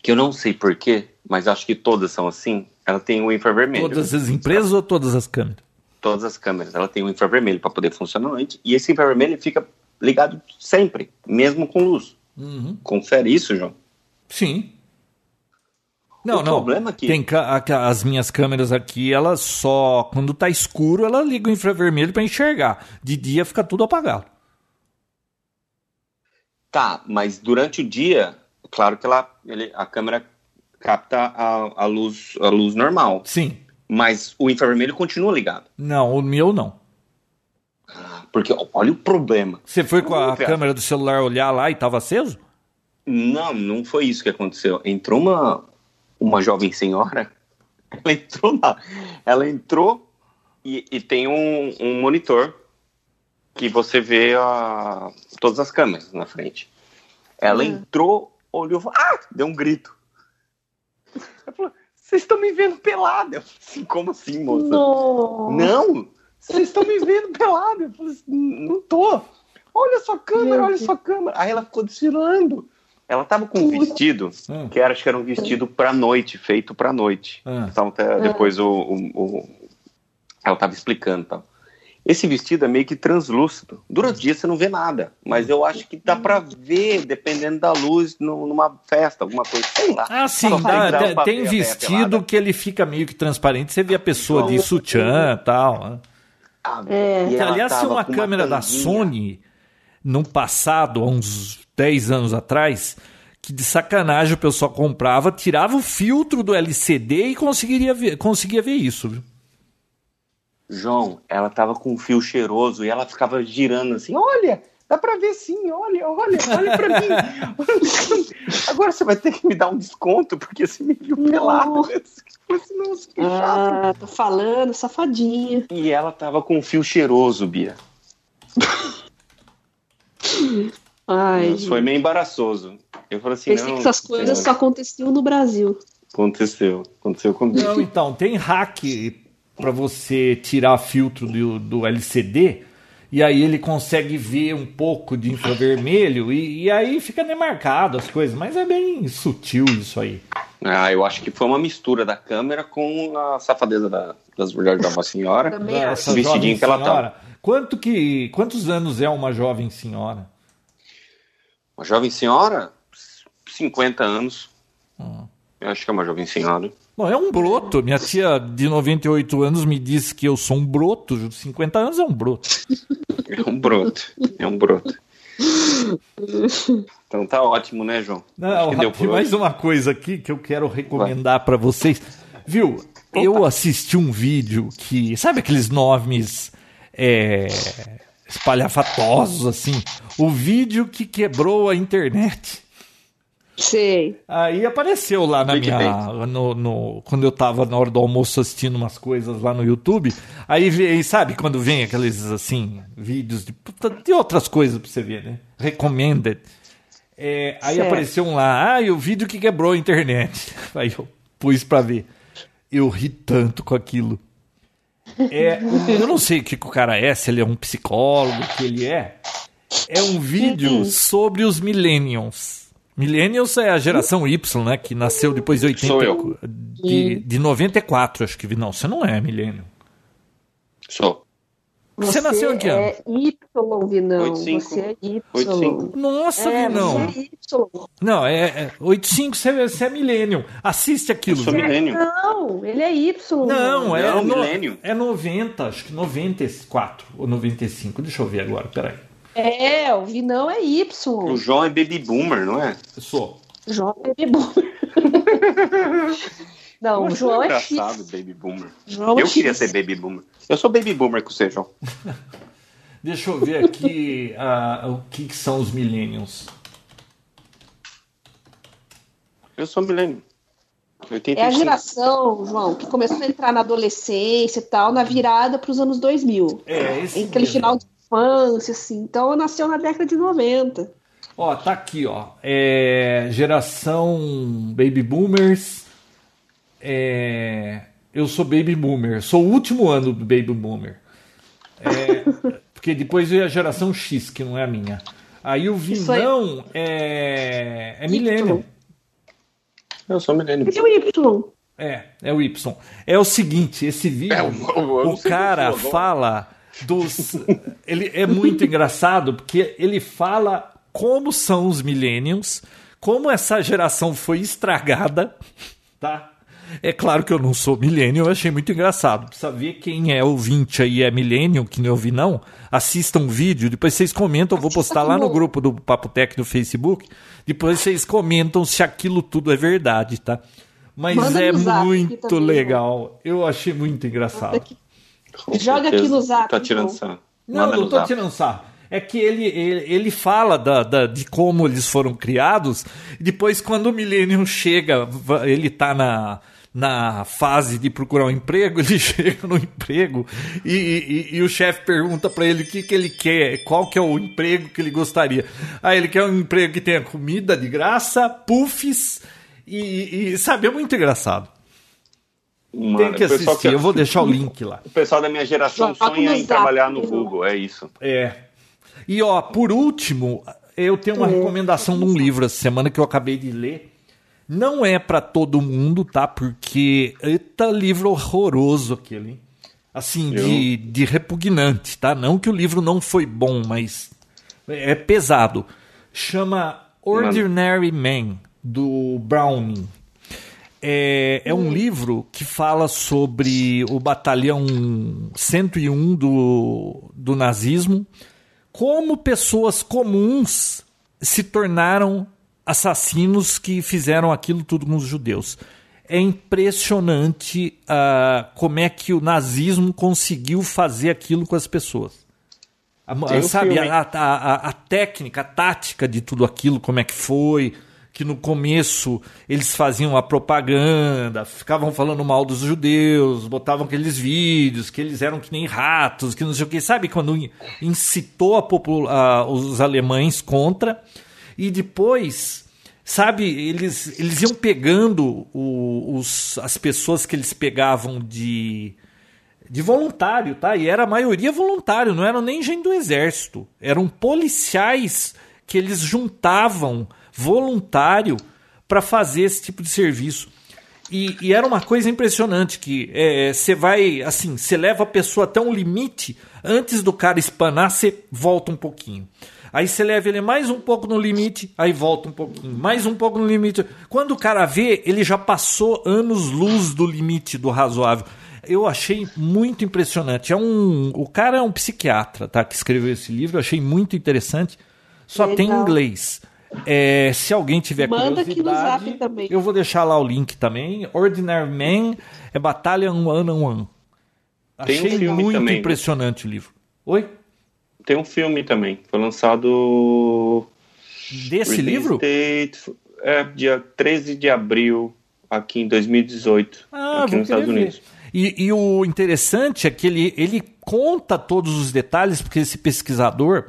que eu não sei porquê, mas acho que todas são assim. Ela tem o infravermelho. Todas as empresas ou todas as câmeras? Todas as câmeras. Ela tem o infravermelho para poder funcionar noite. E esse infravermelho fica ligado sempre, mesmo com luz. Uhum. Confere isso, João. Sim. Não, O não. problema é que- Tem ca- as minhas câmeras aqui, elas só. Quando tá escuro, ela liga o infravermelho pra enxergar. De dia fica tudo apagado. Tá, mas durante o dia, claro que ela, ele, a câmera capta a, a luz, a luz normal, Sim. Mas o infravermelho continua ligado. Não, o meu não. Porque olha o problema. Você foi com a Não, cara. câmera do celular olhar lá e tava aceso? Não, não foi isso que aconteceu. Entrou uma, uma jovem senhora, ela entrou lá, ela entrou e, e tem um, um monitor que você vê a, todas as câmeras na frente. Ela Hum. entrou, olhou, ah, deu um grito. Ela falou, vocês estão me vendo pelada. Eu falei assim, como assim, moça? Não. Não, vocês estão me vendo pelada. Eu falei assim, não tô. Olha sua câmera, Meu olha Deus. sua câmera. Aí ela ficou desfilando. Ela tava com um vestido, Hum. que era, acho que era um vestido pra noite, feito pra noite. Ah. Então, até depois o, o- o- ela tava explicando e tal. Esse vestido é meio que translúcido. Durante o dia você não vê nada, mas eu acho que dá pra ver, dependendo da luz, nu- numa festa, alguma coisa, sei lá. Ah, sim, dá- tem- tem ver vestido que ele fica meio que transparente. Você vê a pessoa de sutiã e tal. né? Ah, É. e Aliás, tinha tava uma câmera da. Sony no passado, há uns 10 anos atrás, que de sacanagem o pessoal comprava, tirava o filtro do LCD e conseguiria ver, conseguia ver isso, viu? João, ela tava com um fio cheiroso e ela ficava girando assim, olha, dá pra ver sim, olha, olha, olha pra mim. Agora você vai ter que me dar um desconto, porque você me viu pelado. Assim, Nossa, que chato. Ah, tô falando, safadinha. E ela tava com um fio cheiroso, Bia. Ai, Nossa, foi meio embaraçoso. Eu falei assim, Pensei não, que essas coisas só senhor, aconteciam no Brasil. aconteceu, aconteceu comigo. Não, então, tem hack para você tirar filtro do, do LCD e aí ele consegue ver um pouco de infravermelho e, e aí fica demarcado as coisas, mas é bem sutil isso aí. Ah, eu acho que foi uma mistura da câmera com a safadeza da, das verdades da vossa senhora. Também Essa. Vestidinho que ela senhora. Quanto que, quantos anos é uma jovem senhora? Uma jovem senhora, 50 anos. Hum. Eu acho que é uma jovem senhora. Bom, é um broto. Minha tia de 98 anos me disse que eu sou um broto. 50 anos é um broto. É um broto. É um broto. Então tá ótimo, né, João? Não, por mais uma coisa aqui que eu quero recomendar para vocês. Viu? Eu assisti um vídeo que. Sabe aqueles nomes é, espalhafatosos, assim? O vídeo que quebrou a internet. Sei. Aí apareceu lá na Clickbait. minha. No, no- quando eu tava na hora do almoço assistindo umas coisas lá no YouTube. Aí, vem- sabe quando vem aqueles assim, vídeos de, puta, de outras coisas pra você ver, né? Recommended. É, aí Certo. apareceu um lá, ah, e o vídeo que quebrou a internet. Aí eu pus pra ver. Eu ri tanto com aquilo. É, eu não sei o que, que o cara é, se ele é um psicólogo, o que ele é. É um vídeo sobre os millennials. Millennials é a geração Y, né? Que nasceu depois de 80, Sou eu. De, de 94, acho que. Não, você não é millennial. Sou. Você nasceu em que ano? é Y, Vinão. 85. Você é Y. 85. Nossa, É, não. você é Y. Não, é, é 85, você, é- você é millennial. Assiste aquilo. Eu sou milênio. Não, ele é Y. Não, é, Não, no- milênio. é 90, acho que 94 ou 95. Deixa eu ver agora, peraí. É, o Vinão é Y. O João é baby boomer, não é? Eu sou. João é baby boomer. Não, o Nossa, João é engraçado, X. baby boomer. João é Eu queria X. ser baby boomer. Eu sou baby boomer com você, João. Deixa eu ver aqui ah, o que, que são os millennials. Eu sou milênio. 85. É a geração, João, que começou a entrar na adolescência e tal, na virada para os anos 2000. É, esse Aquele mesmo. final de infância, assim. Então, nasceu na década de 90. Ó, tá aqui, ó. É, geração Baby Boomers. É, eu sou Baby Boomer. Sou o último ano do Baby Boomer. É, porque depois veio a geração X, que não é a minha. Aí o. Vinão é, é Millennium. Eu sou milênio. E o Y? É, é o Y. É o seguinte, esse vídeo, É, eu o não sei cara fala dos... ele é muito engraçado, porque ele fala como são os millennials, como essa geração foi estragada, tá? É claro que eu não sou millennial, eu achei muito engraçado. Precisa ver quem é ouvinte aí é millennial, que não ouvi não. Assistam o vídeo, depois vocês comentam, eu vou postar lá no grupo do Papo Tech no Facebook. Depois vocês comentam se aquilo tudo é verdade, tá? Mas Manda é muito legal. Eu achei muito engraçado. Com Joga certeza. aqui no zap, Tá tirando sarro. Não, não tô tirando sarro. É que ele, ele, ele fala da, da- de como eles foram criados. e Depois, quando o Millennium chega, ele tá na, na fase de procurar um emprego, ele chega no emprego e, e- e o chefe pergunta pra ele o que, que ele quer, qual que é o emprego que ele gostaria. Aí ele quer um emprego que tenha comida de graça, puffs e, e sabe, é muito engraçado. Mano, Tem que assistir, eu vou deixar o link lá. O pessoal da minha geração Joga sonha em trabalhar no. Google, é isso. É. E ó, por último, eu tenho uma recomendação de um livro essa semana que eu acabei de ler. Não é pra todo mundo, tá? Porque eita livro horroroso aquele. hein? Assim, de, de repugnante, tá? Não que o livro não foi bom, mas é pesado. Chama Ordinary Man, do Browning. É, é um livro que fala sobre o batalhão 101 do, do nazismo, como pessoas comuns se tornaram assassinos que fizeram aquilo tudo com os judeus. É impressionante uh, como é que o nazismo conseguiu fazer aquilo com as pessoas. A, sabe, a, a, a, técnica, a tática de tudo aquilo, como é que foi, que no começo eles faziam a propaganda, ficavam falando mal dos judeus, botavam aqueles vídeos, que eles eram que nem ratos, que não sei o que, sabe? Quando incitou a, os alemães contra, e depois, sabe, eles, eles iam pegando o, os, as pessoas que eles pegavam de de voluntário, tá? E era a maioria voluntário, não eram nem gente do exército. Eram policiais que eles juntavam voluntário para fazer esse tipo de serviço. E, e era uma coisa impressionante que você é, vai, assim, você leva a pessoa até um limite, antes do cara espanar, você volta um pouquinho. Aí você leva ele mais um pouco no limite, aí volta um pouquinho, mais um pouco no limite. Quando o cara vê, ele já passou anos luz do limite do razoável eu achei muito impressionante. É um, o cara é um psiquiatra, tá? Que escreveu esse livro. Eu achei muito interessante. Só Legal. tem inglês. É, se alguém tiver Manda curiosidade, também. eu vou deixar lá o link também. Ordinary Man é Batalha One on One. Achei um muito também. impressionante o livro. Oi? Tem um filme também. Foi lançado. Desse livro? Date, é, dia 13 de abril, aqui em 2018. Ah, aqui nos Estados Unidos. Ver. E, e, o interessante é que ele, ele conta todos os detalhes, porque esse pesquisador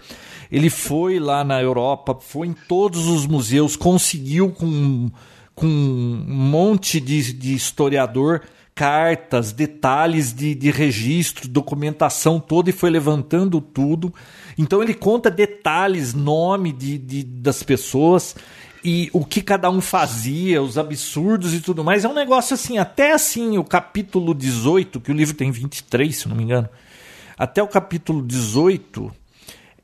ele foi lá na Europa, foi em todos os museus, conseguiu com, com um monte de, de historiador cartas, detalhes de, de registro, documentação toda e foi levantando tudo. Então ele conta detalhes, nome de, de, das pessoas e o que cada um fazia, os absurdos e tudo mais. É um negócio assim, até assim, o capítulo 18, que o livro tem 23, se não me engano, até o capítulo 18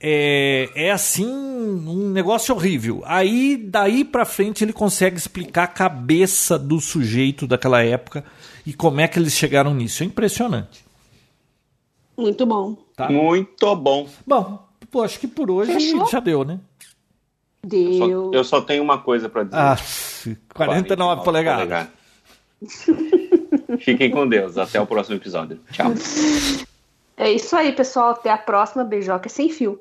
é, é assim, um negócio horrível. Aí, daí pra frente, ele consegue explicar a cabeça do sujeito daquela época e como é que eles chegaram nisso. É impressionante. Muito bom. Tá? Muito bom. Bom, pô, acho que por hoje Fechou? já deu, né? Deu. Eu só, eu só tenho uma coisa para dizer. Ah, 49, 49 polegadas. Fiquem com Deus. Até o próximo episódio. Tchau. É isso aí, pessoal. Até a próxima. Beijoca sem fio.